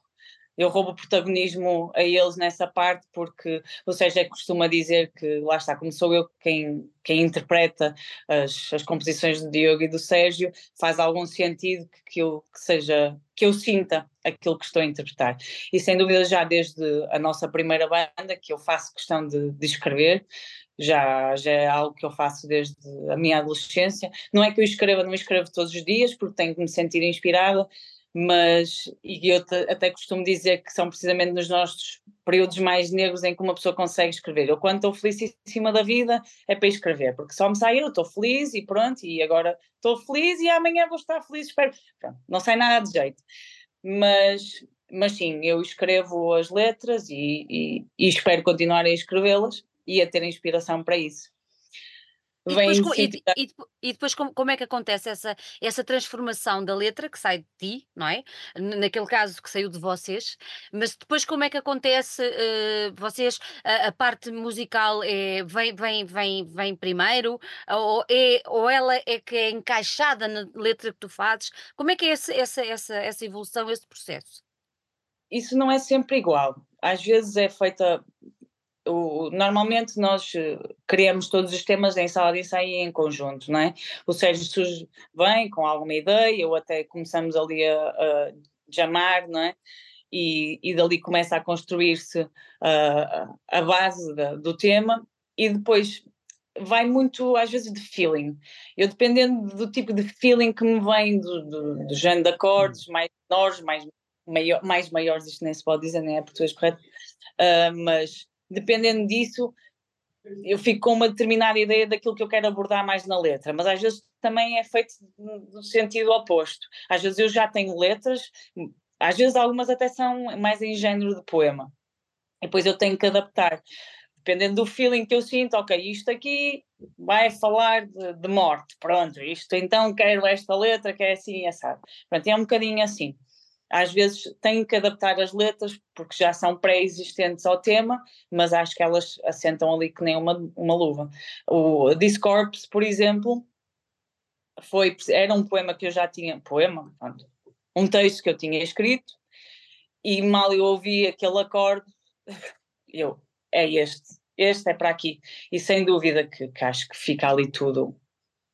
eu roubo protagonismo a eles nessa parte, porque o Sérgio é costuma dizer que, lá está, como sou eu quem, quem interpreta as, as composições do Diogo e do Sérgio, faz algum sentido que, que, eu, que seja, que eu sinta aquilo que estou a interpretar. E sem dúvida já desde a nossa primeira banda, que eu faço questão de, de escrever, já, já é algo que eu faço desde a minha adolescência. Não é que eu escreva, não escrevo todos os dias, porque tenho que me sentir inspirada, mas e eu até costumo dizer que são precisamente nos nossos períodos mais negros em que uma pessoa consegue escrever. Eu, quando estou felicíssima da vida, é para escrever, porque só me sai eu, estou feliz e pronto, e agora estou feliz e amanhã vou estar feliz, espero. Pronto, não sai nada de jeito. Mas, mas sim, eu escrevo as letras e, e, e espero continuar a escrevê-las e a ter inspiração para isso. E depois, e, e, e depois como, como, é que acontece essa, essa transformação da letra que sai de ti, não é? Naquele caso que saiu de vocês, mas depois como é que acontece uh, vocês, a, a, parte musical é, vem, vem, vem, vem primeiro, ou, é, ou ela é que é encaixada na letra que tu fazes? Como é que é esse, essa, essa, essa evolução, esse processo? Isso não é sempre igual. Às vezes é feita o, normalmente nós criamos todos os temas em sala de ensaio em conjunto, não é? O Sérgio surge, vem com alguma ideia, ou até começamos ali a, a jamar, não é? E, e dali começa a construir-se a, a base da, do tema e depois vai muito às vezes de feeling. Eu dependendo do tipo de feeling que me vem do, do, do género de acordes, mais menores, mais, maior, mais maiores, isto nem se pode dizer, nem é português correto, uh, mas dependendo disso, eu fico com uma determinada ideia daquilo que eu quero abordar mais na letra, mas às vezes também é feito no sentido oposto. Às vezes eu já tenho letras, às vezes algumas até são mais em género de poema, e depois eu tenho que adaptar. Dependendo do feeling que eu sinto, ok, isto aqui vai falar de, de morte, pronto, isto então quero esta letra que é assim, essa. Pronto, é um bocadinho assim às vezes tenho que adaptar as letras porque já são pré-existentes ao tema, mas acho que elas assentam ali que nem uma, uma luva. O Discorps, por exemplo, foi, era um poema que eu já tinha, poema, um texto que eu tinha escrito, e mal eu ouvi aquele acorde, eu, é este, este é para aqui. E sem dúvida que, que acho que fica ali tudo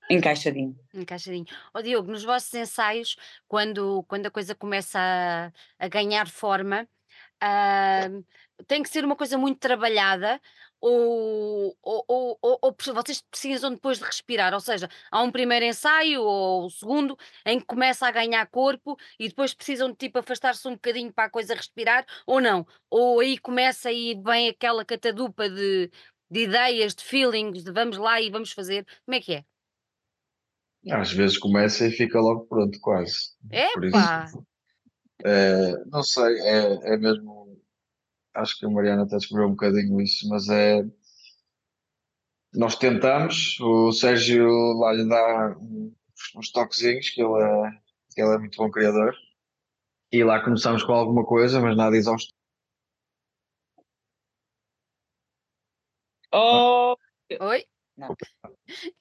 Encaixadinho. Encaixadinho. Ó Diogo, nos vossos ensaios, quando, quando a coisa começa a, a ganhar forma, ah, tem que ser uma coisa muito trabalhada ou, ou, ou, ou, vocês precisam depois de respirar? Ou seja, há um primeiro ensaio ou o segundo em que começa a ganhar corpo e depois precisam de tipo afastar-se um bocadinho para a coisa respirar ou não? Ou aí começa e vem aquela catadupa de, de ideias, de feelings, de vamos lá e vamos fazer. Como é que é? Às vezes começa e fica logo pronto, quase. Por isso, é, não sei, é, é mesmo. Acho que a Mariana até descobriu um bocadinho isso, mas é. Nós tentamos, o Sérgio lá lhe dá uns, uns toquezinhos, que ele é, que ele é muito bom criador. E lá começamos com alguma coisa, mas nada exaustivo. Oh, Oi? Não.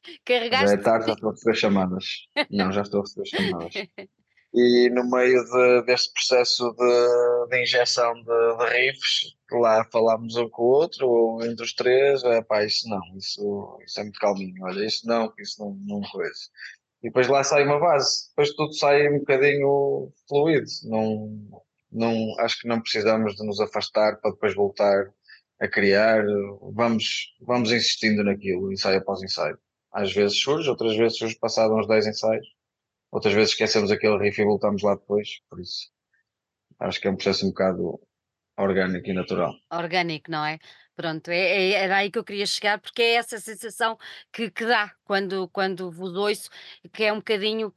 Já Carregaste. é tarde, já estou a receber chamadas. Não, já estou a receber chamadas. E no meio de- deste processo de, de injeção de, de riffs, lá falámos um com o outro, ou entre os três, é pá, isso não, isso, isso é muito calminho, olha, isso não, isso não, não coisa. E depois lá sai uma base, depois tudo sai um bocadinho fluido, não, não, acho que não precisamos de nos afastar para depois voltar a criar, vamos, vamos insistindo naquilo, ensaio após ensaio. Às vezes surge, outras vezes surge passado uns 10 ensaios, outras vezes esquecemos aquele riff e voltamos lá depois, por isso acho que é um processo um bocado orgânico e natural. Orgânico, não é? Pronto, é, é- era aí que eu queria chegar, porque é essa sensação que, que dá quando, quando vos ouço, que é um bocadinho.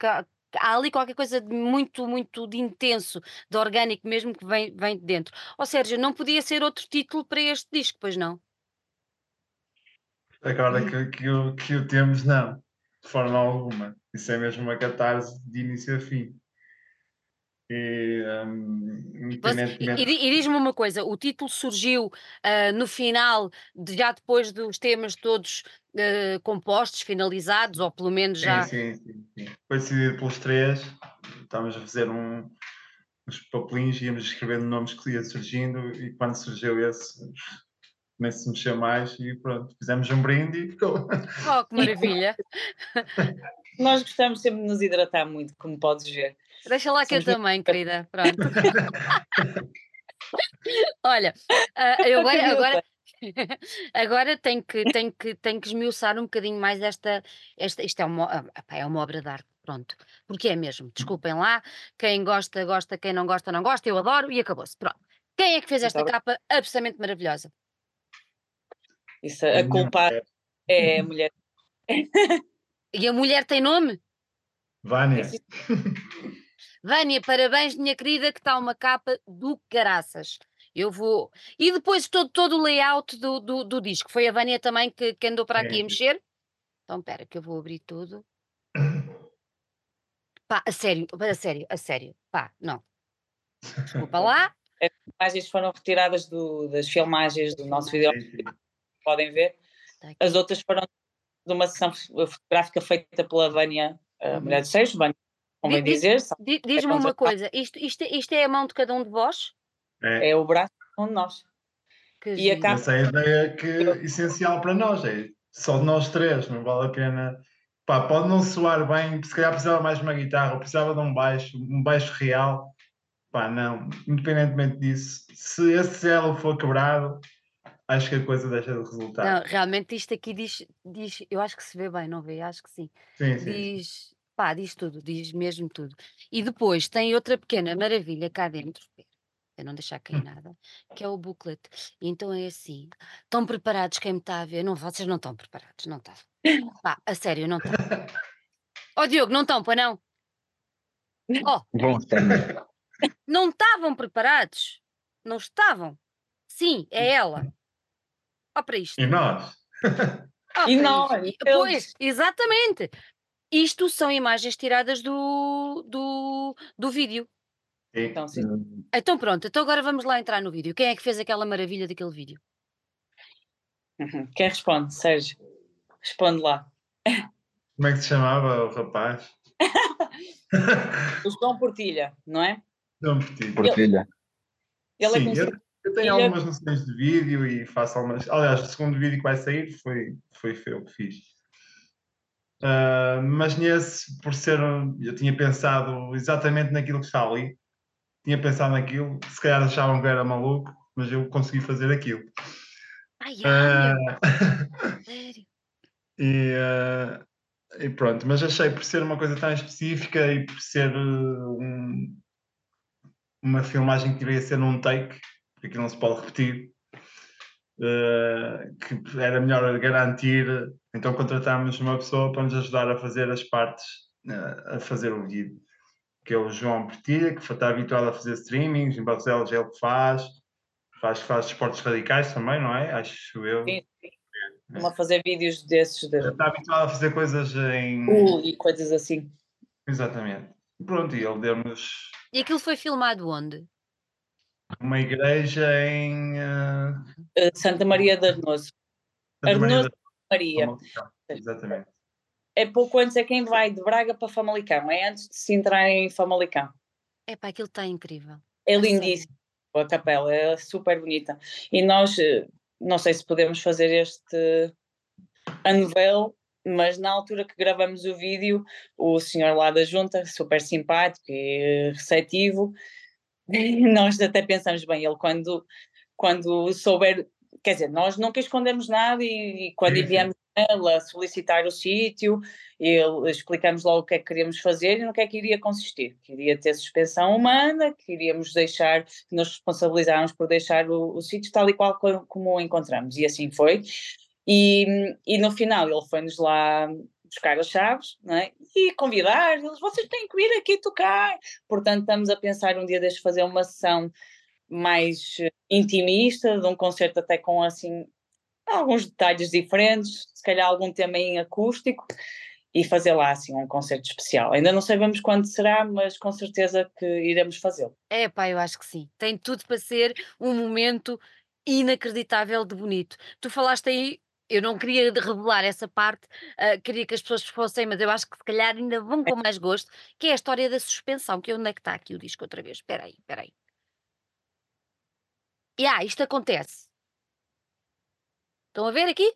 Há ali qualquer coisa de muito, muito de intenso, de orgânico mesmo, que vem, vem de dentro. Ó Sérgio, não podia ser outro título para este disco, pois não? Agora que, que, o, que o temos, não, de forma alguma. Isso é mesmo uma catarse de início a fim. E, Você- e, independentemente. e di- e diz-me uma coisa: o título surgiu ah, no final, de- já depois dos temas todos ah, compostos, finalizados, ou pelo menos já. Sim, sim, sim. Foi decidido pelos três. Estávamos a fazer um, uns papelinhos, íamos escrevendo nomes que ia surgindo e quando surgiu esse, nem se mexeu mais e pronto, fizemos um brinde e ficou. Oh, que maravilha! nós gostamos sempre de nos hidratar muito, como podes ver. Deixa lá que eu Somos muito- também, querida. Pronto. Olha, ah, eu agora, agora, agora tenho que, tenho, que, tenho que esmiuçar um bocadinho mais esta. esta isto é uma, ah, é uma obra de arte, pronto. Porque é mesmo. Desculpem lá. Quem gosta, gosta. Quem não gosta, não gosta. Eu adoro e acabou-se. Pronto. Quem é que fez esta Muito capa absolutamente maravilhosa? Isso, a culpa é a mulher. E a mulher tem nome? Vânia, Vânia, parabéns, minha querida, que está uma capa do caraças. Eu vou. E depois todo, todo o layout do, do, do disco. Foi a Vânia também que, que andou para aqui a mexer? Então, espera, que eu vou abrir tudo. Pá, a sério, a sério, a sério. Pá, não. Desculpa lá. As imagens foram retiradas do- das filmagens do nosso vídeo, podem ver. Aqui. As outras foram de uma sessão fotográfica feita pela Vânia, a mulher de Seixo, Vânia, convém Di- di- dizer, Diz-me uma coisa: isto, isto, isto é a mão de cada um de vós? É, é o braço de um de nós. Que E a giro. capa- essa é a ideia que é essencial para nós, é só de nós três, não vale a pena. Pá, pode não soar bem, se calhar precisava mais de uma guitarra, ou precisava de um baixo, um baixo real. Pá, não, independentemente disso, se esse elo for quebrado, acho que a coisa deixa de resultar. Não, realmente isto aqui diz, diz. Eu acho que se vê bem, não vê? Acho que sim. sim, sim. Diz, pá, diz tudo, diz mesmo tudo. E depois tem outra pequena maravilha cá dentro. Para não deixar cair nada, que é o booklet. E então é assim: estão preparados quem me está a ver? Não, vocês não estão preparados, não estão. Pá, a sério, não estão. Ó Diogo, não estão, pois não? Ó, Bom, não estavam preparados? Não estavam? Sim, é ela. Ó para isto. E nós? ó E nós, Pois, exatamente. Isto são imagens tiradas do, do, do vídeo. Então, sim. Então pronto, então agora vamos lá entrar no vídeo. Quem é que fez aquela maravilha daquele vídeo? Uhum. Quem responde? Sérgio. Responde lá. Como é que se chamava o rapaz? O João Portilha, não é? Não perti. Partilha. Ele é Sim, conhecido. eu, eu tenho ele é- algumas noções de vídeo e faço algumas. Aliás, o segundo vídeo que vai sair foi, foi eu que fiz. Ah, mas nesse, por ser. Eu tinha pensado exatamente naquilo que está ali. Tinha pensado naquilo. Se calhar achavam que era maluco, mas eu consegui fazer aquilo. Ai, ai, sério. e, ah, e pronto, mas achei por ser uma coisa tão específica e por ser ah, um- uma filmagem que iria ser num take, porque aquilo não se pode repetir, ah, que era melhor garantir, então contratámos uma pessoa para nos ajudar a fazer as partes, a fazer o vídeo, que é o João Pertilha, que está habituado a fazer streamings, em Barcelos é ele que faz, faz, faz esportes radicais também, não é? Acho eu. Sim, sim. Vamos a fazer vídeos desses de Está habituado a fazer coisas em. pool e coisas assim. Exatamente. Pronto, e ele deu-nos E aquilo foi filmado onde? uma igreja em. Uh, Santa Maria de Arnoso. Santa Maria Arnoso da Maria. Famalicão. Exatamente. É pouco antes é quem vai de Braga para Famalicão. É antes de se entrar em Famalicão. Epá, aquilo está incrível. É A sério. lindíssimo. A capela é super bonita. E nós, eh, não sei se podemos fazer este unveil, mas na altura que gravamos o vídeo, o senhor lá da junta, super simpático e receptivo, nós até pensamos, bem, ele quando, quando souber, quer dizer, nós nunca escondemos nada e, e quando enviamos ela solicitar o sítio, explicamos lá o que é que queríamos fazer e no que é que iria consistir. Que iria ter suspensão humana, que iríamos deixar, nos responsabilizáramos por deixar o, o sítio tal e qual co- como o encontramos. E assim foi. E, e no final ele foi-nos lá buscar as chaves é? e convidar, eles, vocês têm que vir aqui tocar. Portanto, estamos a pensar um dia destes fazer uma sessão mais eh, intimista, de um concerto até com assim alguns detalhes diferentes, se calhar algum tema em acústico e fazer lá assim um concerto especial. Ainda não sabemos quando será, mas com certeza que iremos fazê-lo. Epá, eu acho que sim. Tem tudo para ser um momento inacreditável de bonito. Tu falaste aí, eu não queria revelar essa parte, ah, queria que as pessoas fossem, mas eu acho que se calhar ainda vão com mais gosto, que é a história da suspensão, que onde é que está aqui o disco outra vez? Espera aí, espera aí. E ah, isto acontece. Estão a ver aqui?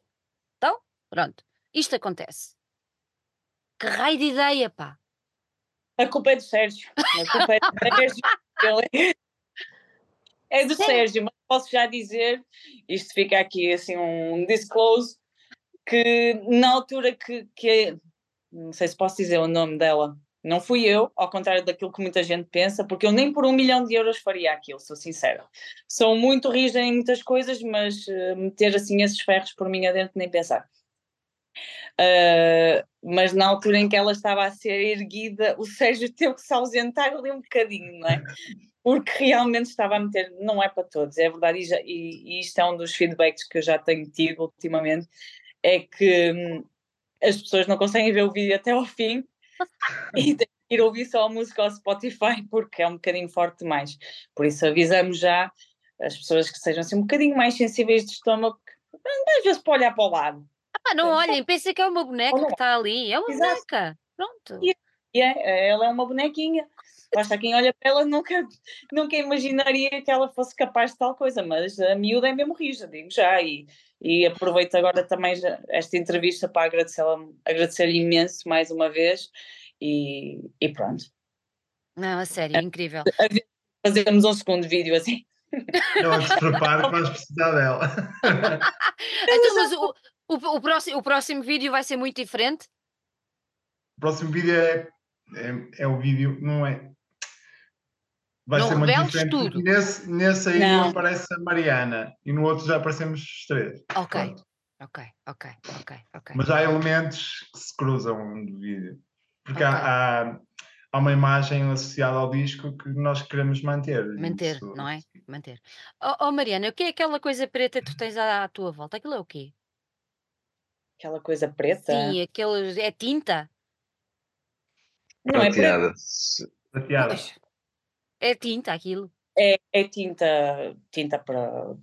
Então, pronto. Isto acontece. Que raio de ideia, pá. A culpa é do Sérgio. A culpa é do Sérgio. Ele é... é do Sério? Sérgio, mas posso já dizer, isto fica aqui assim um disclose, que na altura que, que não sei se posso dizer o nome dela, não fui eu, ao contrário daquilo que muita gente pensa, porque eu nem por um milhão de euros faria aquilo, sou sincera. Sou muito rígida em muitas coisas, mas eh, meter assim esses ferros por mim adentro, nem pensar. Uh, mas na altura em que ela estava a ser erguida, o Sérgio teve que se ausentar ali um bocadinho, não é? Porque realmente estava a meter, não é para todos, é verdade, e, já, e, e isto é um dos feedbacks que eu já tenho tido ultimamente, é que hum, as pessoas não conseguem ver o vídeo até ao fim e ir ouvir só a música ao Spotify porque é um bocadinho forte demais. Por isso avisamos já as pessoas que sejam assim um bocadinho mais sensíveis de estômago, que, às vezes para olhar para o lado. Ah, não olhem, pensem que é uma boneca que está ali. É uma Exato. boneca. Pronto. E- E é, ela é uma bonequinha. Basta quem olha para ela nunca, nunca imaginaria que ela fosse capaz de tal coisa, mas a miúda é mesmo rija, digo já. E, e aproveito agora também esta entrevista para agradecer-lhe agradecer imenso mais uma vez. E, e pronto. Não, a sério, incrível. Fazemos um segundo vídeo assim. Ela se prepara que vais precisar dela. Então, mas o, o, o próximo, o próximo vídeo vai ser muito diferente? O próximo vídeo é, é, é o vídeo, não é? Vai Não ser muito diferente, tudo. nesse, nesse aí Não. aparece a Mariana e no outro já aparecemos os três. Ok, Pronto. ok, ok, ok, ok. Mas há elementos que se cruzam no vídeo. Porque Ok. há, há, há uma imagem associada ao disco que nós queremos manter. Manter, isso- não é? Manter. Oh, oh, Mariana, o que é aquela coisa preta que tu tens à, à tua volta? Aquilo é o quê? Aquela coisa preta. Sim, aquele. É tinta? Não é preta, Prateada. Pois. É tinta aquilo. é, é tinta, tinta para,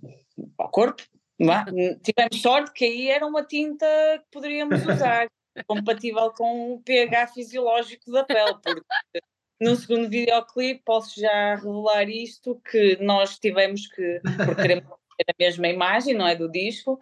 para o corpo. é? Tivemos sorte que aí era uma tinta que poderíamos usar, compatível com o pH fisiológico da pele, porque no segundo videoclipe posso já revelar isto, que nós tivemos que, porque queremos ter a mesma imagem, não é, do disco,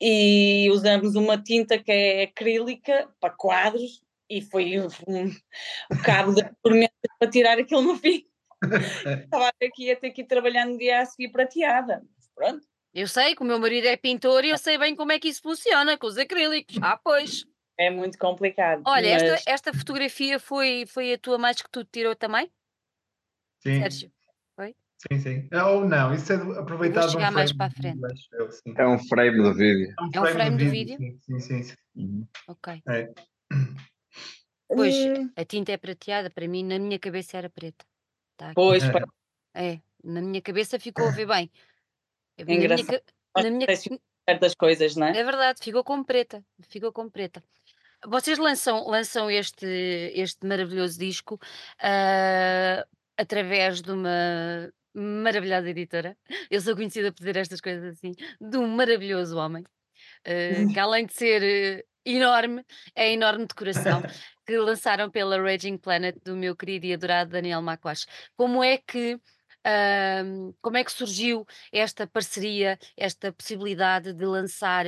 e usamos uma tinta que é acrílica para quadros, e foi um, um cabo de tormenta para tirar aquilo no fim. Estava a ter que ia ter que ir trabalhar no dia a seguir prateada. Pronto. Eu sei que o meu marido é pintor e eu sei bem como é que isso funciona com os acrílicos. Ah, pois. É muito complicado. Olha, mas esta, esta fotografia foi, foi a tua mais que tu tirou também, Sim, Sérgio? sim, sim. Ou não, isso é do- aproveitado um chegar mais frame para a do vídeo, frente. eu. É um frame do vídeo. É um frame do vídeo? Sim, sim, sim. sim. Uhum. Ok. É. Pois, Hum, a tinta é prateada, para mim, na minha cabeça era preta. Tá aqui. Pois, É. pá, É, na minha cabeça ficou a ver bem. Na minha, engraçado. nós na minha, certas coisas, não é? É verdade, ficou como preta, ficou como preta. Vocês lançam, lançam este, este maravilhoso disco ah, através de uma maravilhosa editora. Eu sou conhecida por dizer estas coisas assim, de um maravilhoso homem, ah, que além de ser eh, enorme, é enorme de coração, que lançaram pela Raging Planet do meu querido e adorado Daniel Macuache. Como é que ahm, como é que surgiu esta parceria, esta possibilidade de lançar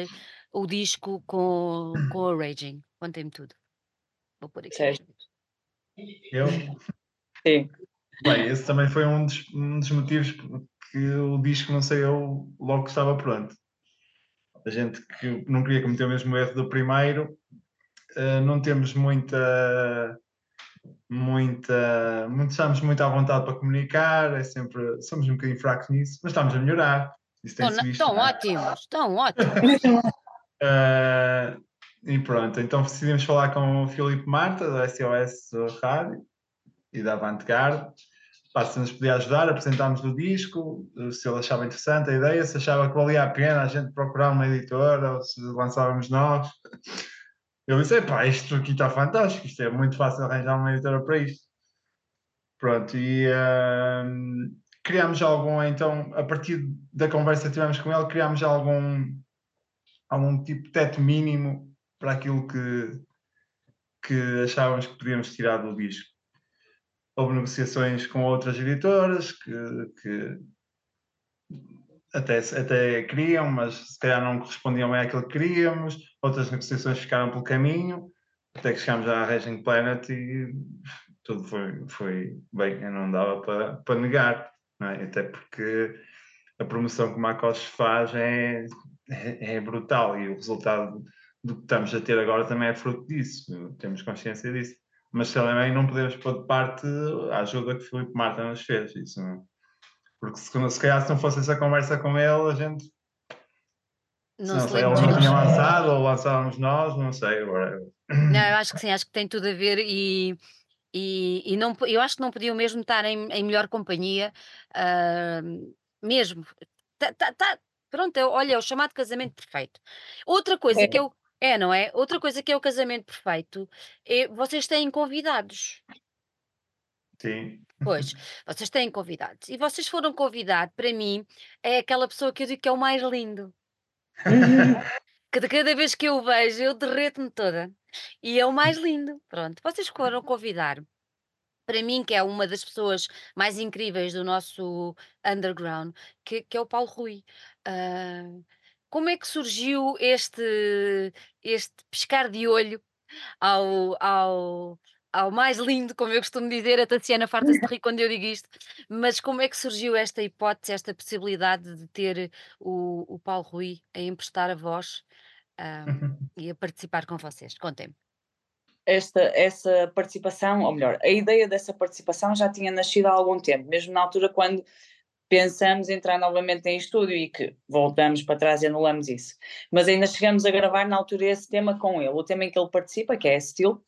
o disco com, com a Raging? Contem-me tudo. Vou pôr aqui. Sérgio. Eu, Sim. bem, esse também foi um dos, um dos motivos que o disco não saiu logo que estava pronto. A gente que não queria cometer o mesmo erro do primeiro, não temos muita muita muito, estamos muito à vontade para comunicar, é sempre somos um bocadinho fracos nisso, mas estamos a melhorar. Estão, visto. estão é? ótimos, estão ótimos. Ah, e pronto, então decidimos falar com o Filipe Marta, da SOS Rádio e da Avantgarde, pá, se nos podia ajudar, apresentámos o disco, se ele achava interessante a ideia, se achava que valia a pena a gente procurar uma editora ou se lançávamos nós. Eu disse, pá, isto aqui está fantástico, isto é muito fácil arranjar uma editora para isto. Pronto, e ahm, criámos algum, então, a partir da conversa que tivemos com ele, criámos algum, algum tipo de teto mínimo para aquilo que, que achávamos que podíamos tirar do disco. Houve negociações com outras editoras que, que até, até queriam, mas se calhar não correspondiam bem àquilo que queríamos. Outras negociações ficaram pelo caminho, até que chegámos à Raging Planet e tudo foi, foi bem, não dava para, para negar, é? até porque a promoção que o Macos faz é, é, é brutal e o resultado do que estamos a ter agora também é fruto disso, temos consciência disso. Mas também não podemos pôr de parte a ajuda que o Filipe Marta nos fez, isso não- porque se, se calhar se não fosse essa conversa com ele, a gente Não, não se sei, ele não tinha lançado ou lançávamos nós, não sei. Agora, Não, eu acho que sim, acho que tem tudo a ver e, e, e não, eu acho que não podiam mesmo estar em, em melhor companhia, ah, mesmo. Tá- tá- tá- pronto, olha, é o chamado casamento perfeito. Outra coisa É. que eu. É, não é? Outra coisa que é o casamento perfeito é vocês têm convidados. Sim. Pois, vocês têm convidados. E vocês foram convidados, para mim, é aquela pessoa que eu digo que é o mais lindo. Que de cada vez que eu o vejo, eu derreto-me toda. E é o mais lindo. Pronto, vocês foram convidar. Para mim, que é uma das pessoas mais incríveis do nosso underground, que, que é o Paulo Rui. Ah, como é que surgiu este, este piscar de olho ao, ao, ao mais lindo, como eu costumo dizer, a Tatiana farta-se de rir quando eu digo isto, mas como é que surgiu esta hipótese, esta possibilidade de ter o, o Paulo Rui a emprestar a voz ah, e a participar com vocês? Contem-me. esta, essa participação, ou melhor, a ideia dessa participação já tinha nascido há algum tempo, mesmo na altura quando pensamos entrar novamente em estúdio e que voltamos para trás e anulamos isso. Mas ainda chegamos a gravar na altura esse tema com ele, o tema em que ele participa, que é Steel.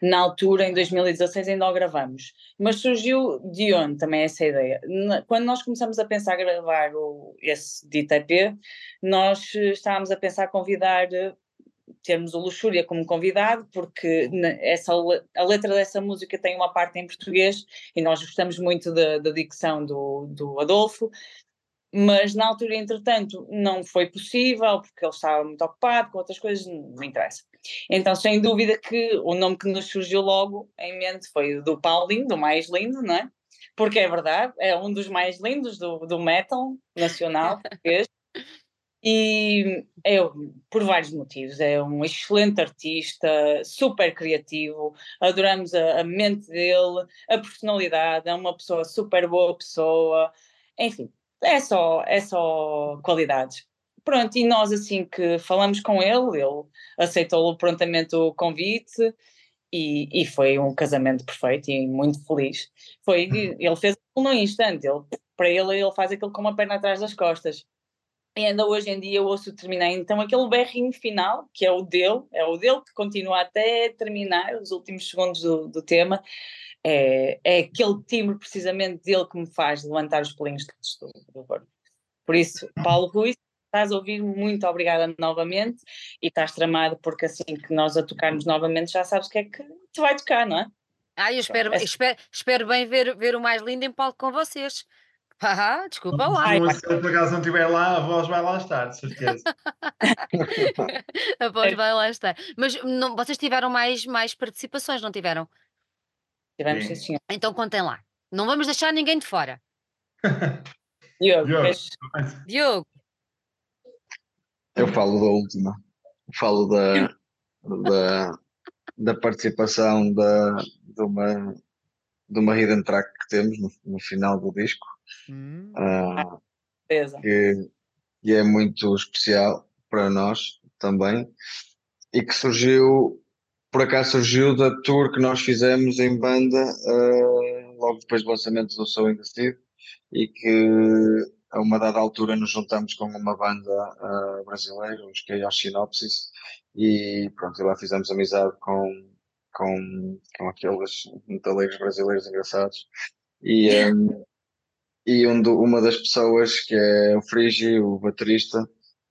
Na altura, em 2016, ainda o gravamos. Mas surgiu de onde também essa ideia? Quando nós começamos a pensar a gravar o, esse dito EP, nós estávamos a pensar convidar termos o Luxúria como convidado, porque essa, a letra dessa música tem uma parte em português e nós gostamos muito da, da dicção do, do Adolfo, mas na altura, entretanto, não foi possível, porque ele estava muito ocupado com outras coisas, não interessa. Então, sem dúvida que o nome que nos surgiu logo em mente foi do Paulinho, do mais lindo, não é? Porque é verdade, é um dos mais lindos do, do metal nacional português. E é por vários motivos. É um excelente artista, super criativo, adoramos a, a, mente dele, a personalidade, é uma pessoa super boa pessoa, enfim, é só, é só qualidades. Pronto, e nós assim que falamos com ele, ele aceitou prontamente o convite e, e foi um casamento perfeito e muito feliz. Foi, ele fez no instante, ele, para ele ele faz aquilo com uma perna atrás das costas e ainda hoje em dia eu ouço terminar. Então, aquele berrinho final, que é o dele, é o dele que continua até terminar os últimos segundos do, do tema, é, é aquele timbre precisamente dele que me faz levantar os pelinhos do, do corpo. Por isso, Paulo Rui, estás a ouvir, muito obrigada novamente e estás tramado porque assim que nós a tocarmos novamente já sabes o que é que te vai tocar, não é? Ah, eu espero, é. espero, espero bem ver, ver o mais lindo em palco com vocês. Ah, desculpa lá. Se ele por acaso não estiver lá, a voz vai lá estar, de certeza. a voz vai lá estar. Mas não, vocês tiveram mais, mais participações, não tiveram? Tivemos, sim, senhor. Então contem lá. Não vamos deixar ninguém de fora. Diogo. Diogo. Diogo. Eu falo da última. Falo da, da, da participação da, de, uma, de uma hidden track que temos no, no final do disco Hum. Uh, que, que é muito especial para nós também e que surgiu, por acaso surgiu da tour que nós fizemos em banda uh, logo depois do lançamento do Soul in the e que a uma dada altura nos juntamos com uma banda uh, brasileira, os Chaos Synopsis, e pronto, e lá fizemos amizade com, com, com aqueles metaleiros brasileiros engraçados. E, um, e um do, uma das pessoas, que é o Frigi, o baterista,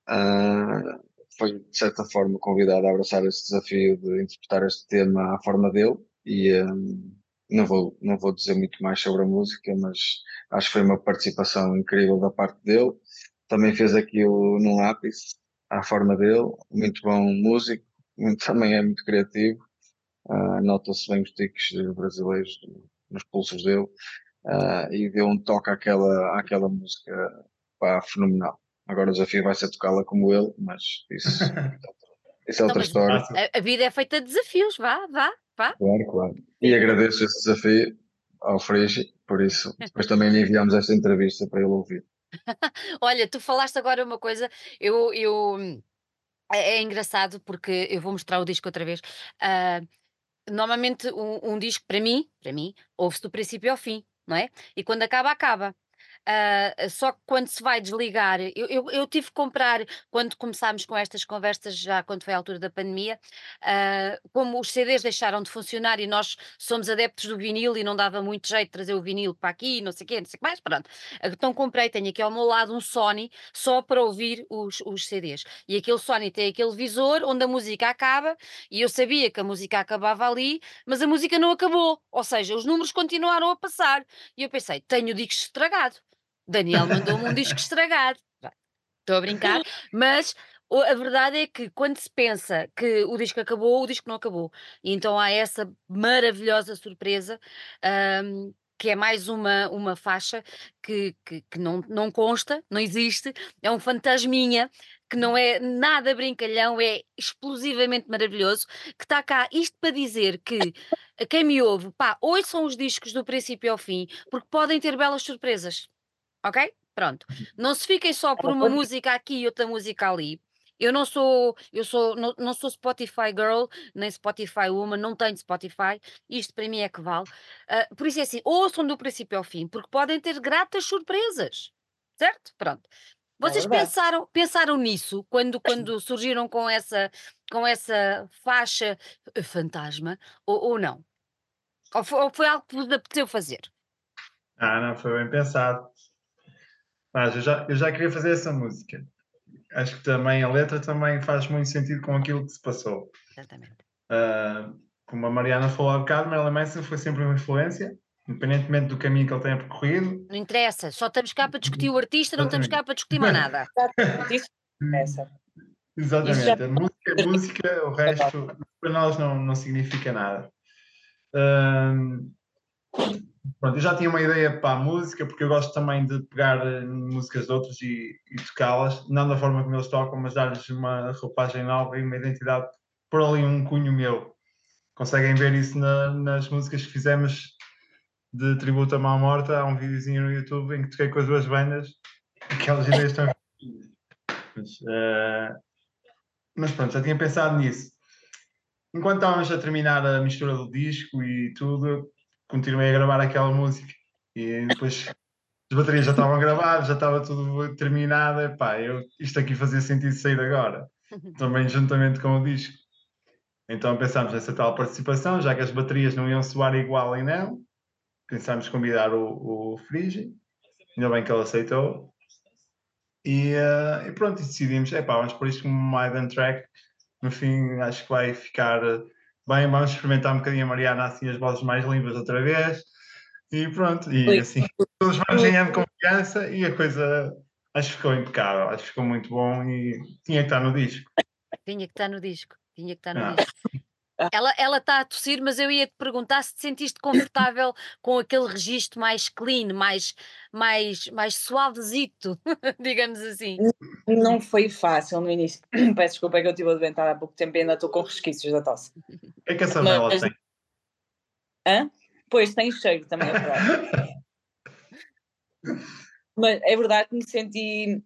uh, foi de certa forma convidado a abraçar esse desafio de interpretar este tema à forma dele e um, não, vou, não vou dizer muito mais sobre a música, mas acho que foi uma participação incrível da parte dele. Também fez aquilo num lápis, à forma dele, muito bom músico, muito, também é muito criativo, uh, nota-se bem os tiques brasileiros nos pulsos dele uh, e deu um toque àquela, àquela música pá, fenomenal. Agora o desafio vai ser tocá-la como ele, mas isso, isso é outra história. A, a, vida é feita de desafios, vá, vá, vá. Claro, claro. E agradeço esse desafio ao Frigi, por isso. Depois também lhe enviamos esta entrevista para ele ouvir. Olha, tu falaste agora uma coisa, eu, eu é, é, engraçado porque eu vou mostrar o disco outra vez. Uh, normalmente um, um, disco para mim, para mim, ouve-se do princípio ao fim não é? E quando acaba, acaba. Uh, só que quando se vai desligar, eu, eu, eu, tive que comprar, quando começámos com estas conversas, já quando foi a altura da pandemia, uh, como os CDs deixaram de funcionar e nós somos adeptos do vinil e não dava muito jeito de trazer o vinil para aqui, não sei o quê, não sei o que mais, pronto. Então comprei, tenho aqui ao meu lado um Sony só para ouvir os, os CDs. E aquele Sony tem aquele visor onde a música acaba e eu sabia que a música acabava ali, mas a música não acabou, ou seja, os números continuaram a passar. E eu pensei, tenho o disco estragado Daniel mandou-me um disco estragado. Estou a brincar, mas a verdade é que quando se pensa que o disco acabou, o disco não acabou. E então há essa maravilhosa surpresa. Um, que é mais uma, uma faixa que, que, que, não, não consta, não existe, é um fantasminha que não é nada brincalhão, é explosivamente maravilhoso, que está cá, isto para dizer que quem me ouve, pá, ouçam os discos do princípio ao fim, porque podem ter belas surpresas ok? Pronto. Não se fiquem só por uma música aqui e outra música ali. Eu não sou, eu sou, não, não sou Spotify girl, nem Spotify woman, não tenho Spotify, isto para mim é que vale. Ah, por isso é assim, ouçam do princípio ao fim, porque podem ter gratas surpresas, certo? Pronto. É Vocês verdade. pensaram, pensaram nisso quando, quando surgiram com essa, com essa faixa eh, fantasma ou, ou não? Ou foi, ou foi algo que vos apeteceu fazer? Ah, não, foi bem pensado. Mas eu já, eu já queria fazer essa música. Acho que também a letra também faz muito sentido com aquilo que se passou. Exatamente. Ah, como a Mariana falou há bocado, Marilyn Manson foi sempre uma influência, independentemente do caminho que ele tenha percorrido. Não interessa, só estamos cá para discutir o artista, não estamos cá para discutir mais nada. Isso interessa. Exatamente, a música é música, o resto para nós não, não significa nada. Ahm, pronto, eu já tinha uma ideia para a música, porque eu gosto também de pegar eh, músicas de outros e, e tocá-las, não da forma como eles tocam, mas dar-lhes uma roupagem nova e uma identidade, por ali um cunho meu. Conseguem ver isso na- nas músicas que fizemos de tributo a Mal Morta. Há um videozinho no YouTube em que toquei com as duas bandas, aquelas ideias estão mas, eh, mas pronto, já tinha pensado nisso. Enquanto estávamos a terminar a mistura do disco e tudo, continuei a gravar aquela música. E depois as baterias já estavam gravadas, já estava tudo terminado. Epá, eu, isto aqui fazia sentido sair agora, também juntamente com o disco. Então pensámos nessa tal participação, já que as baterias não iam soar igual em não, pensámos convidar o, o Frigi, ainda bem que ele aceitou. E, eh, e pronto, e decidimos, epá, vamos por isto como uma hidden track. No fim, acho que vai ficar eh, bem. Vamos experimentar um bocadinho a Mariana, assim, as vozes mais limpas outra vez. E pronto, e assim, todos vamos ganhando confiança e a coisa acho que ficou impecável, acho que ficou muito bom e tinha que estar no disco. Tinha que estar no disco, tinha que estar no Ah. disco. Ela ela está a tossir, mas eu ia te perguntar se te sentiste confortável com aquele registro mais clean, mais, mais, mais suavezito, digamos assim. Não foi fácil no início. Peço desculpa é que eu estive adoentada há pouco tempo e ainda estou com resquícios da tosse. É que essa Mas- tem. Hã? Pois, tem cheiro também, é verdade. Mas é verdade que me senti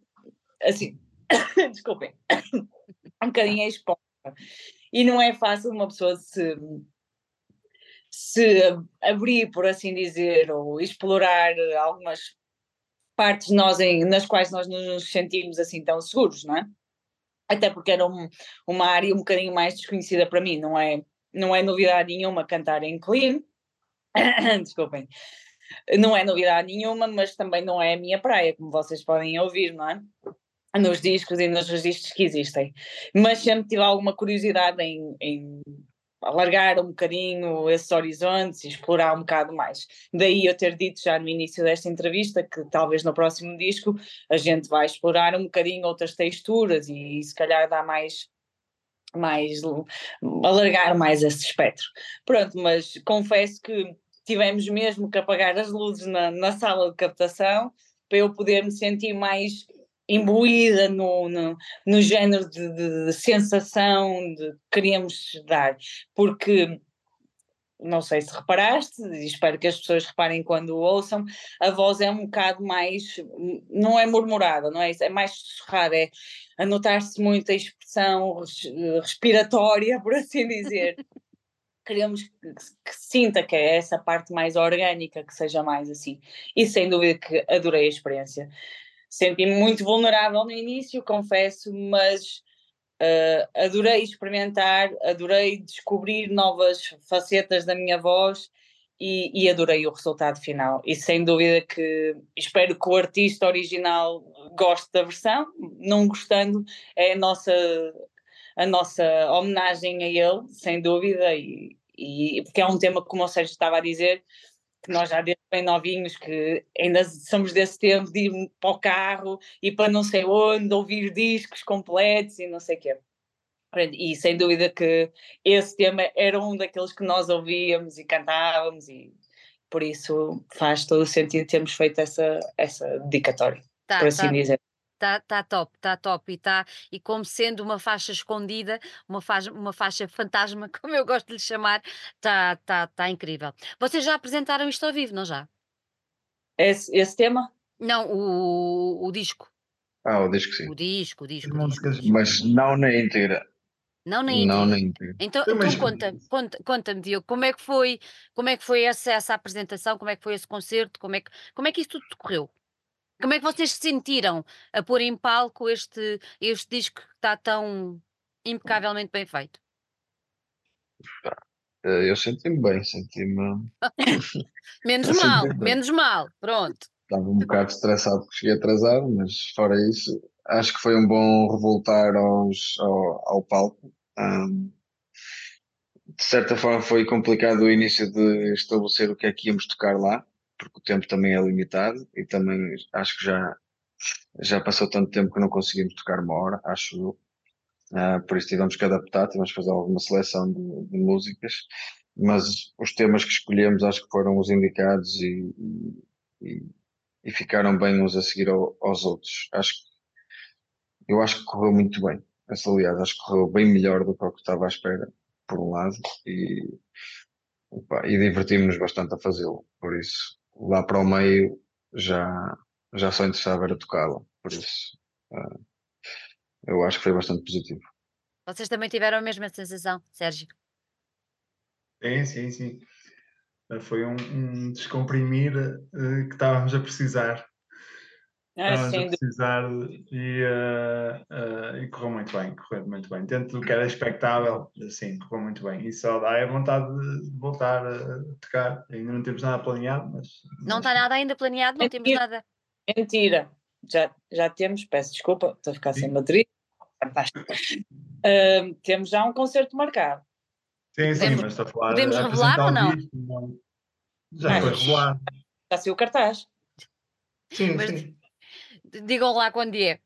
assim, desculpem, um bocadinho exposta. E não é fácil uma pessoa se, se abrir, por assim dizer, ou explorar algumas partes nós em, nas quais nós não nos sentimos assim tão seguros, não é? Até porque era um- uma área um bocadinho mais desconhecida para mim, não é, não é novidade nenhuma cantar em clean, desculpem, não é novidade nenhuma, mas também não é a minha praia, como vocês podem ouvir, não é? Nos discos e nos registros que existem. Mas sempre tive alguma curiosidade em, em alargar um bocadinho esses horizontes e explorar um bocado mais. Daí eu ter dito já no início desta entrevista que talvez no próximo disco a gente vai explorar um bocadinho outras texturas e, se calhar dar mais mais alargar mais esse espectro. Pronto, mas confesso que tivemos mesmo que apagar as luzes na, na sala de captação para eu poder me sentir mais imbuída no, no, no género de, de- de sensação de que queríamos dar, porque não sei se reparaste, e espero que as pessoas reparem quando o ouçam, a voz é um bocado mais, não é murmurada, não é isso? É mais sussurrada, é a notar-se muito a expressão res- respiratória, por assim dizer. Queremos que, que sinta que é essa parte mais orgânica, que seja mais assim. E sem dúvida que adorei a experiência. Senti-me muito vulnerável no início, confesso, mas Uh, adorei experimentar, adorei descobrir novas facetas da minha voz e, e adorei o resultado final. E sem dúvida que espero que o artista original goste da versão, não gostando, é a nossa, a nossa homenagem a ele, sem dúvida, e, e porque é um tema, como o Sérgio estava a dizer, que nós já desde bem novinhos, que ainda somos desse tempo de ir para o carro e para não sei onde, ouvir discos completos e não sei o quê. E sem dúvida que esse tema era um daqueles que nós ouvíamos e cantávamos e por isso faz todo o sentido termos feito essa, essa dedicatória, Tá, por assim tá, dizer. Tá, tá top, tá top. E, tá, e como sendo uma faixa escondida, uma faixa, uma faixa fantasma, como eu gosto de lhe chamar, tá, tá, tá incrível. Vocês já apresentaram isto ao vivo, não já? Esse, esse tema? Não, o, o disco. Ah, o disco sim. O disco, o disco, o disco. músicas- Mas não na inteira. Não na Não íntegra. na inteira. Então, então conta, experiência. conta, conta-me, Diogo, como é que foi, como é que foi essa, essa apresentação, como é que foi esse concerto, como é que, como é que isso tudo decorreu? Como é que vocês se sentiram a pôr em palco este, este disco que está tão impecavelmente bem feito? Eh, Eu senti-me bem, senti-me. Menos Eu mal, senti-me bem. menos mal, pronto. Estava um bocado estressado porque cheguei atrasado, mas fora isso, acho que foi um bom revoltar aos, ao, ao palco. Ahm, de certa forma foi complicado o início de estabelecer o que é que íamos tocar lá, porque o tempo também é limitado e também acho que já, já passou tanto tempo que não conseguimos tocar uma hora, acho eu. Ah, por isso tivemos que adaptar, tivemos que fazer alguma seleção de, de músicas, mas os temas que escolhemos acho que foram os indicados e, e, e ficaram bem uns a seguir ao- aos outros. Acho que eu acho que correu muito bem. Essa, aliás, acho que correu bem melhor do que o que estava à espera, por um lado, e, e divertimos-nos bastante a fazê-lo. Por isso, lá para o meio já, já só interessava era tocá-la. Por isso, ah, eu acho que foi bastante positivo. Vocês também tiveram a mesma sensação, Sérgio? Sim, sim, sim. Eh, Foi um, um descomprimir eh, que estávamos a precisar. Ah, Estávamos a precisar e, eh, eh, e correu muito bem, correu muito bem. Dentro do que era expectável, sim, correu muito bem. E só dá a vontade de voltar a tocar. Ainda não temos nada planeado, mas. Não mas está nada ainda planeado, não temos Mentira. nada. Mentira. Já, já temos, peço desculpa, estou a ficar sem bateria. Fantástico. Ahm, temos já um concerto marcado. Sim, sim, Podemos- mas estou a falar. podemos a revelar ou não? disco, não. Já Mas- foi revelado. Já saiu o cartaz. Sim, Mas- sim. Digam lá quando é.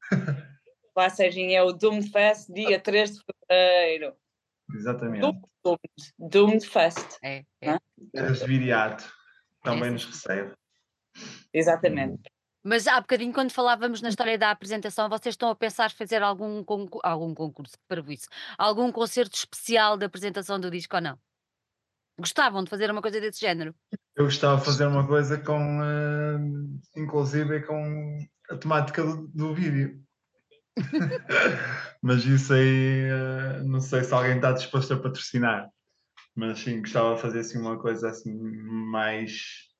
Lá, Serginho, é o Doomed Fest, dia 3 de fevereiro. Exatamente. Doomed, Doomed Fest, É, é. Ah. Este viriato também Sim, nos recebe. exatamente. Mas há bocadinho, quando falávamos na história da apresentação, vocês estão a pensar fazer algum, concurso, algum concurso, para isso, algum concerto especial de apresentação do disco ou não? Gostavam de fazer uma coisa desse género? Eu gostava de fazer uma coisa com, eh, inclusive, com a temática do, do vídeo. Mas isso aí, eh, não sei se alguém está disposto a patrocinar. Mas sim, gostava de fazer assim uma coisa assim mais,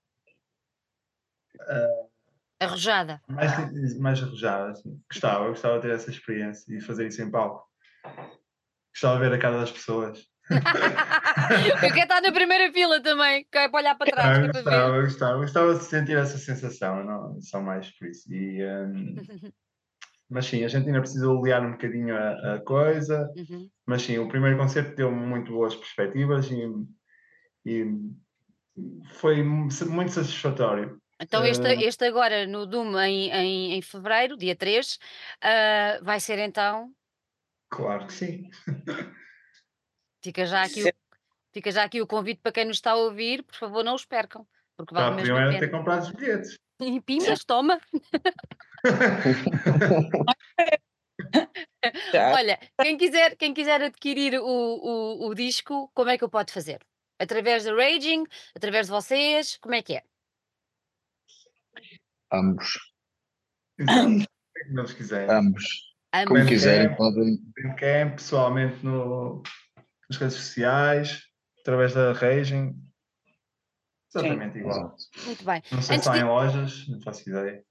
Arrojada. mais, mais arrojada. Assim. Gostava, eu gostava de ter essa experiência e fazer isso em palco. Gostava de ver a cara das pessoas. Eu quero estar na primeira fila também, que é para olhar para trás, Ah, gostava, eu gostava, gostava de sentir essa sensação, não, só mais por isso. E, hum, mas sim, a gente ainda precisa olear um bocadinho a, a coisa, Uhum. mas sim, o primeiro concerto deu muito boas perspectivas e, e foi mu- muito satisfatório. Então, este, Eh, este agora no Doom em, em, em fevereiro, dia 3, ah, vai ser então. Claro que sim. Fica já, aqui o, fica já aqui o convite para quem nos está a ouvir, por favor, não os percam, porque vale mesmo a era ter pena. comprado os bilhetes. E pimbas, toma. Olha, quem quiser, quem quiser adquirir o, o, o disco, como é que o pode fazer? Através da Raging, através de vocês, como é que é? Ambos, eles quiserem. ambos. Ambos. Como quiserem, é- podem. Quem pessoalmente no, nas redes sociais, através da Raging. Exatamente igual. Exato. Muito bem. Não sei Antes se está de- em lojas, não faço ideia.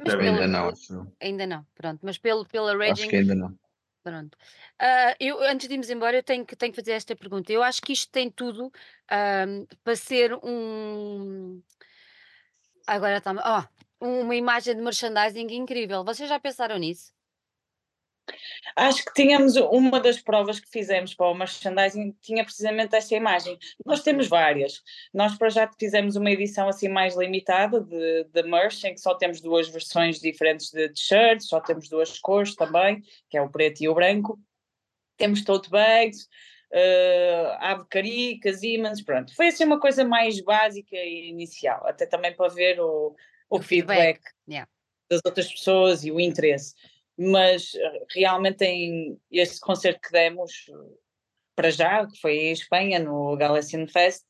Mas pelo- Ainda não, acho. Ainda não, pronto. Mas pelo, pela Acho Raging, que ainda não. Pronto. Ah, eu, antes de irmos embora, eu tenho que, tenho que fazer esta pergunta. Eu acho que isto tem tudo ahm, para ser um. Agora está. Oh, uma imagem de merchandising incrível. Vocês já pensaram nisso? Acho que tínhamos uma das provas que fizemos para o merchandising, tinha precisamente esta imagem. Nós temos várias. Nós para já fizemos uma edição assim mais limitada de, de merch, em que só temos duas versões diferentes de t-shirts, só temos duas cores também, que é o preto e o branco. Temos tote bags, uh, ave caricas, ímãs, pronto. Foi assim uma coisa mais básica e inicial, até também para ver o, o, O feedback, feedback, yeah. das outras pessoas e o interesse mas eh, realmente em este concerto que demos eh, para já, que foi em Espanha, no Galician Fest,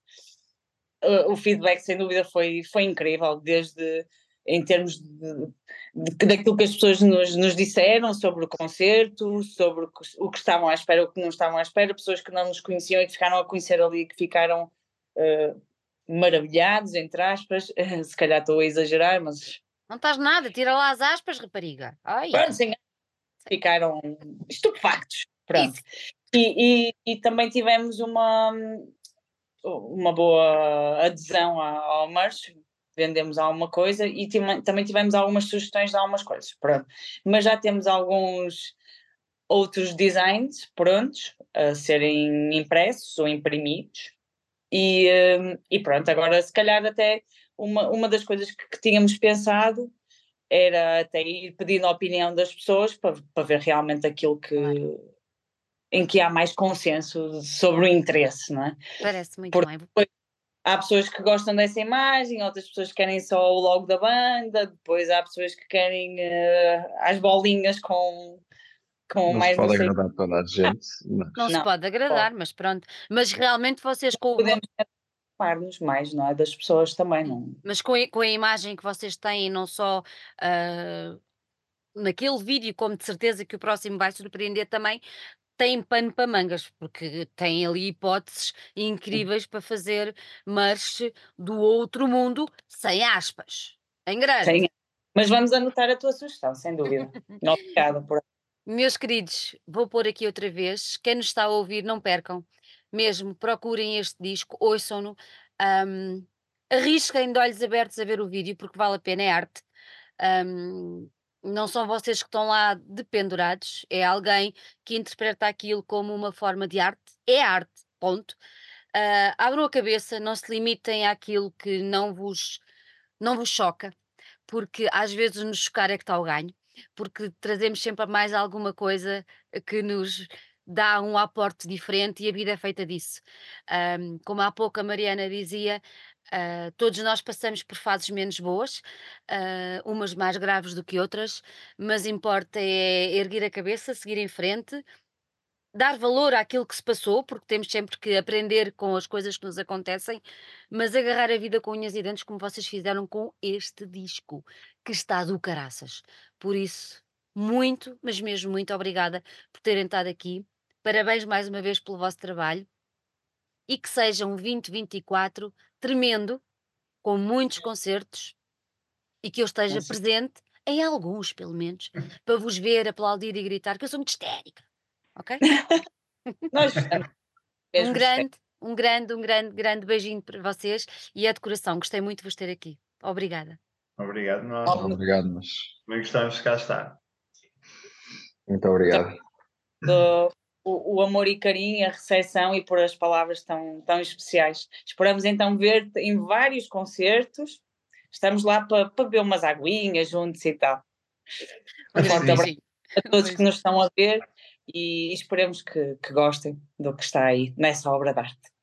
eh, o feedback sem dúvida foi, foi incrível, desde em termos de, de, daquilo que as pessoas nos, nos disseram sobre o concerto, sobre o que, o que estavam à espera, o que não estavam à espera, pessoas que não nos conheciam e que ficaram a conhecer ali, que ficaram uh, maravilhados, entre aspas, se calhar estou a exagerar, mas... Não estás nada, tira lá as aspas, rapariga. Ai. Pronto, sim, ficaram estupefactos, pronto. E, e, e, também tivemos uma, uma boa adesão ao merch, vendemos alguma coisa e também tivemos algumas sugestões de algumas coisas, pronto. Mas já temos alguns outros designs prontos a serem impressos ou imprimidos e, hum, e pronto, agora se calhar até uma, uma das coisas que, que tínhamos pensado era até ir pedindo a opinião das pessoas para, para ver realmente aquilo que em que há mais consenso sobre o interesse, não é? Parece muito Porque bem. Há pessoas que gostam dessa imagem, outras pessoas que querem só o logo da banda, depois há pessoas que querem uh, as bolinhas com, com não mais. Se pode agradar toda a gente. Não, não, se pode agradar, pode. mas pronto. Mas realmente vocês com Podemos nos mais, não é? Das pessoas também, não. Mas com a, com a imagem que vocês têm, não só uh, naquele vídeo, como de certeza que o próximo vai surpreender também, têm pano para mangas, porque têm ali hipóteses incríveis para fazer marche do outro mundo, sem aspas, em grande. Sem, mas vamos anotar a tua sugestão, sem dúvida. Obrigada por. Meus queridos, vou pôr aqui outra vez. Quem nos está a ouvir, não percam. Mesmo, procurem este disco, ouçam-no. Um, arrisquem de olhos abertos a ver o vídeo, porque vale a pena, é arte. Um, não são vocês que estão lá dependurados, é alguém que interpreta aquilo como uma forma de arte, é arte, ponto. Uh, abram a cabeça, não se limitem àquilo que não vos, não vos choca, porque às vezes nos chocar é que está o ganho, porque trazemos sempre mais alguma coisa que nos dá um aporte diferente e a vida é feita disso. Um, como há pouco a Mariana dizia, Uh, todos nós passamos por fases menos boas, uh, umas mais graves do que outras, mas importa é erguer a cabeça, seguir em frente, dar valor àquilo que se passou, porque temos sempre que aprender com as coisas que nos acontecem, mas agarrar a vida com unhas e dentes, como vocês fizeram com este disco, que está do caraças. Por isso, muito, mas mesmo muito obrigada por terem estado aqui. Parabéns mais uma vez pelo vosso trabalho e que seja um 2024 tremendo, com muitos concertos e que eu esteja presente em alguns, pelo menos, para vos ver, aplaudir e gritar, que eu sou muito histérica. Ok? Nós um grande, um grande, um grande, grande beijinho para vocês e é de coração. Gostei muito de vos ter aqui. Obrigada. Obrigado, nós. Obrigado, mas. Também gostamos de cá estar. Muito obrigado. Do, o, o, amor e carinho, a recepção e por as palavras tão, tão especiais. Esperamos então ver-te em vários concertos. Estamos lá para, para beber umas aguinhas juntos e tal. Um forte abraço a todos que nos estão a ver e esperemos que, que gostem do que está aí nessa obra de arte.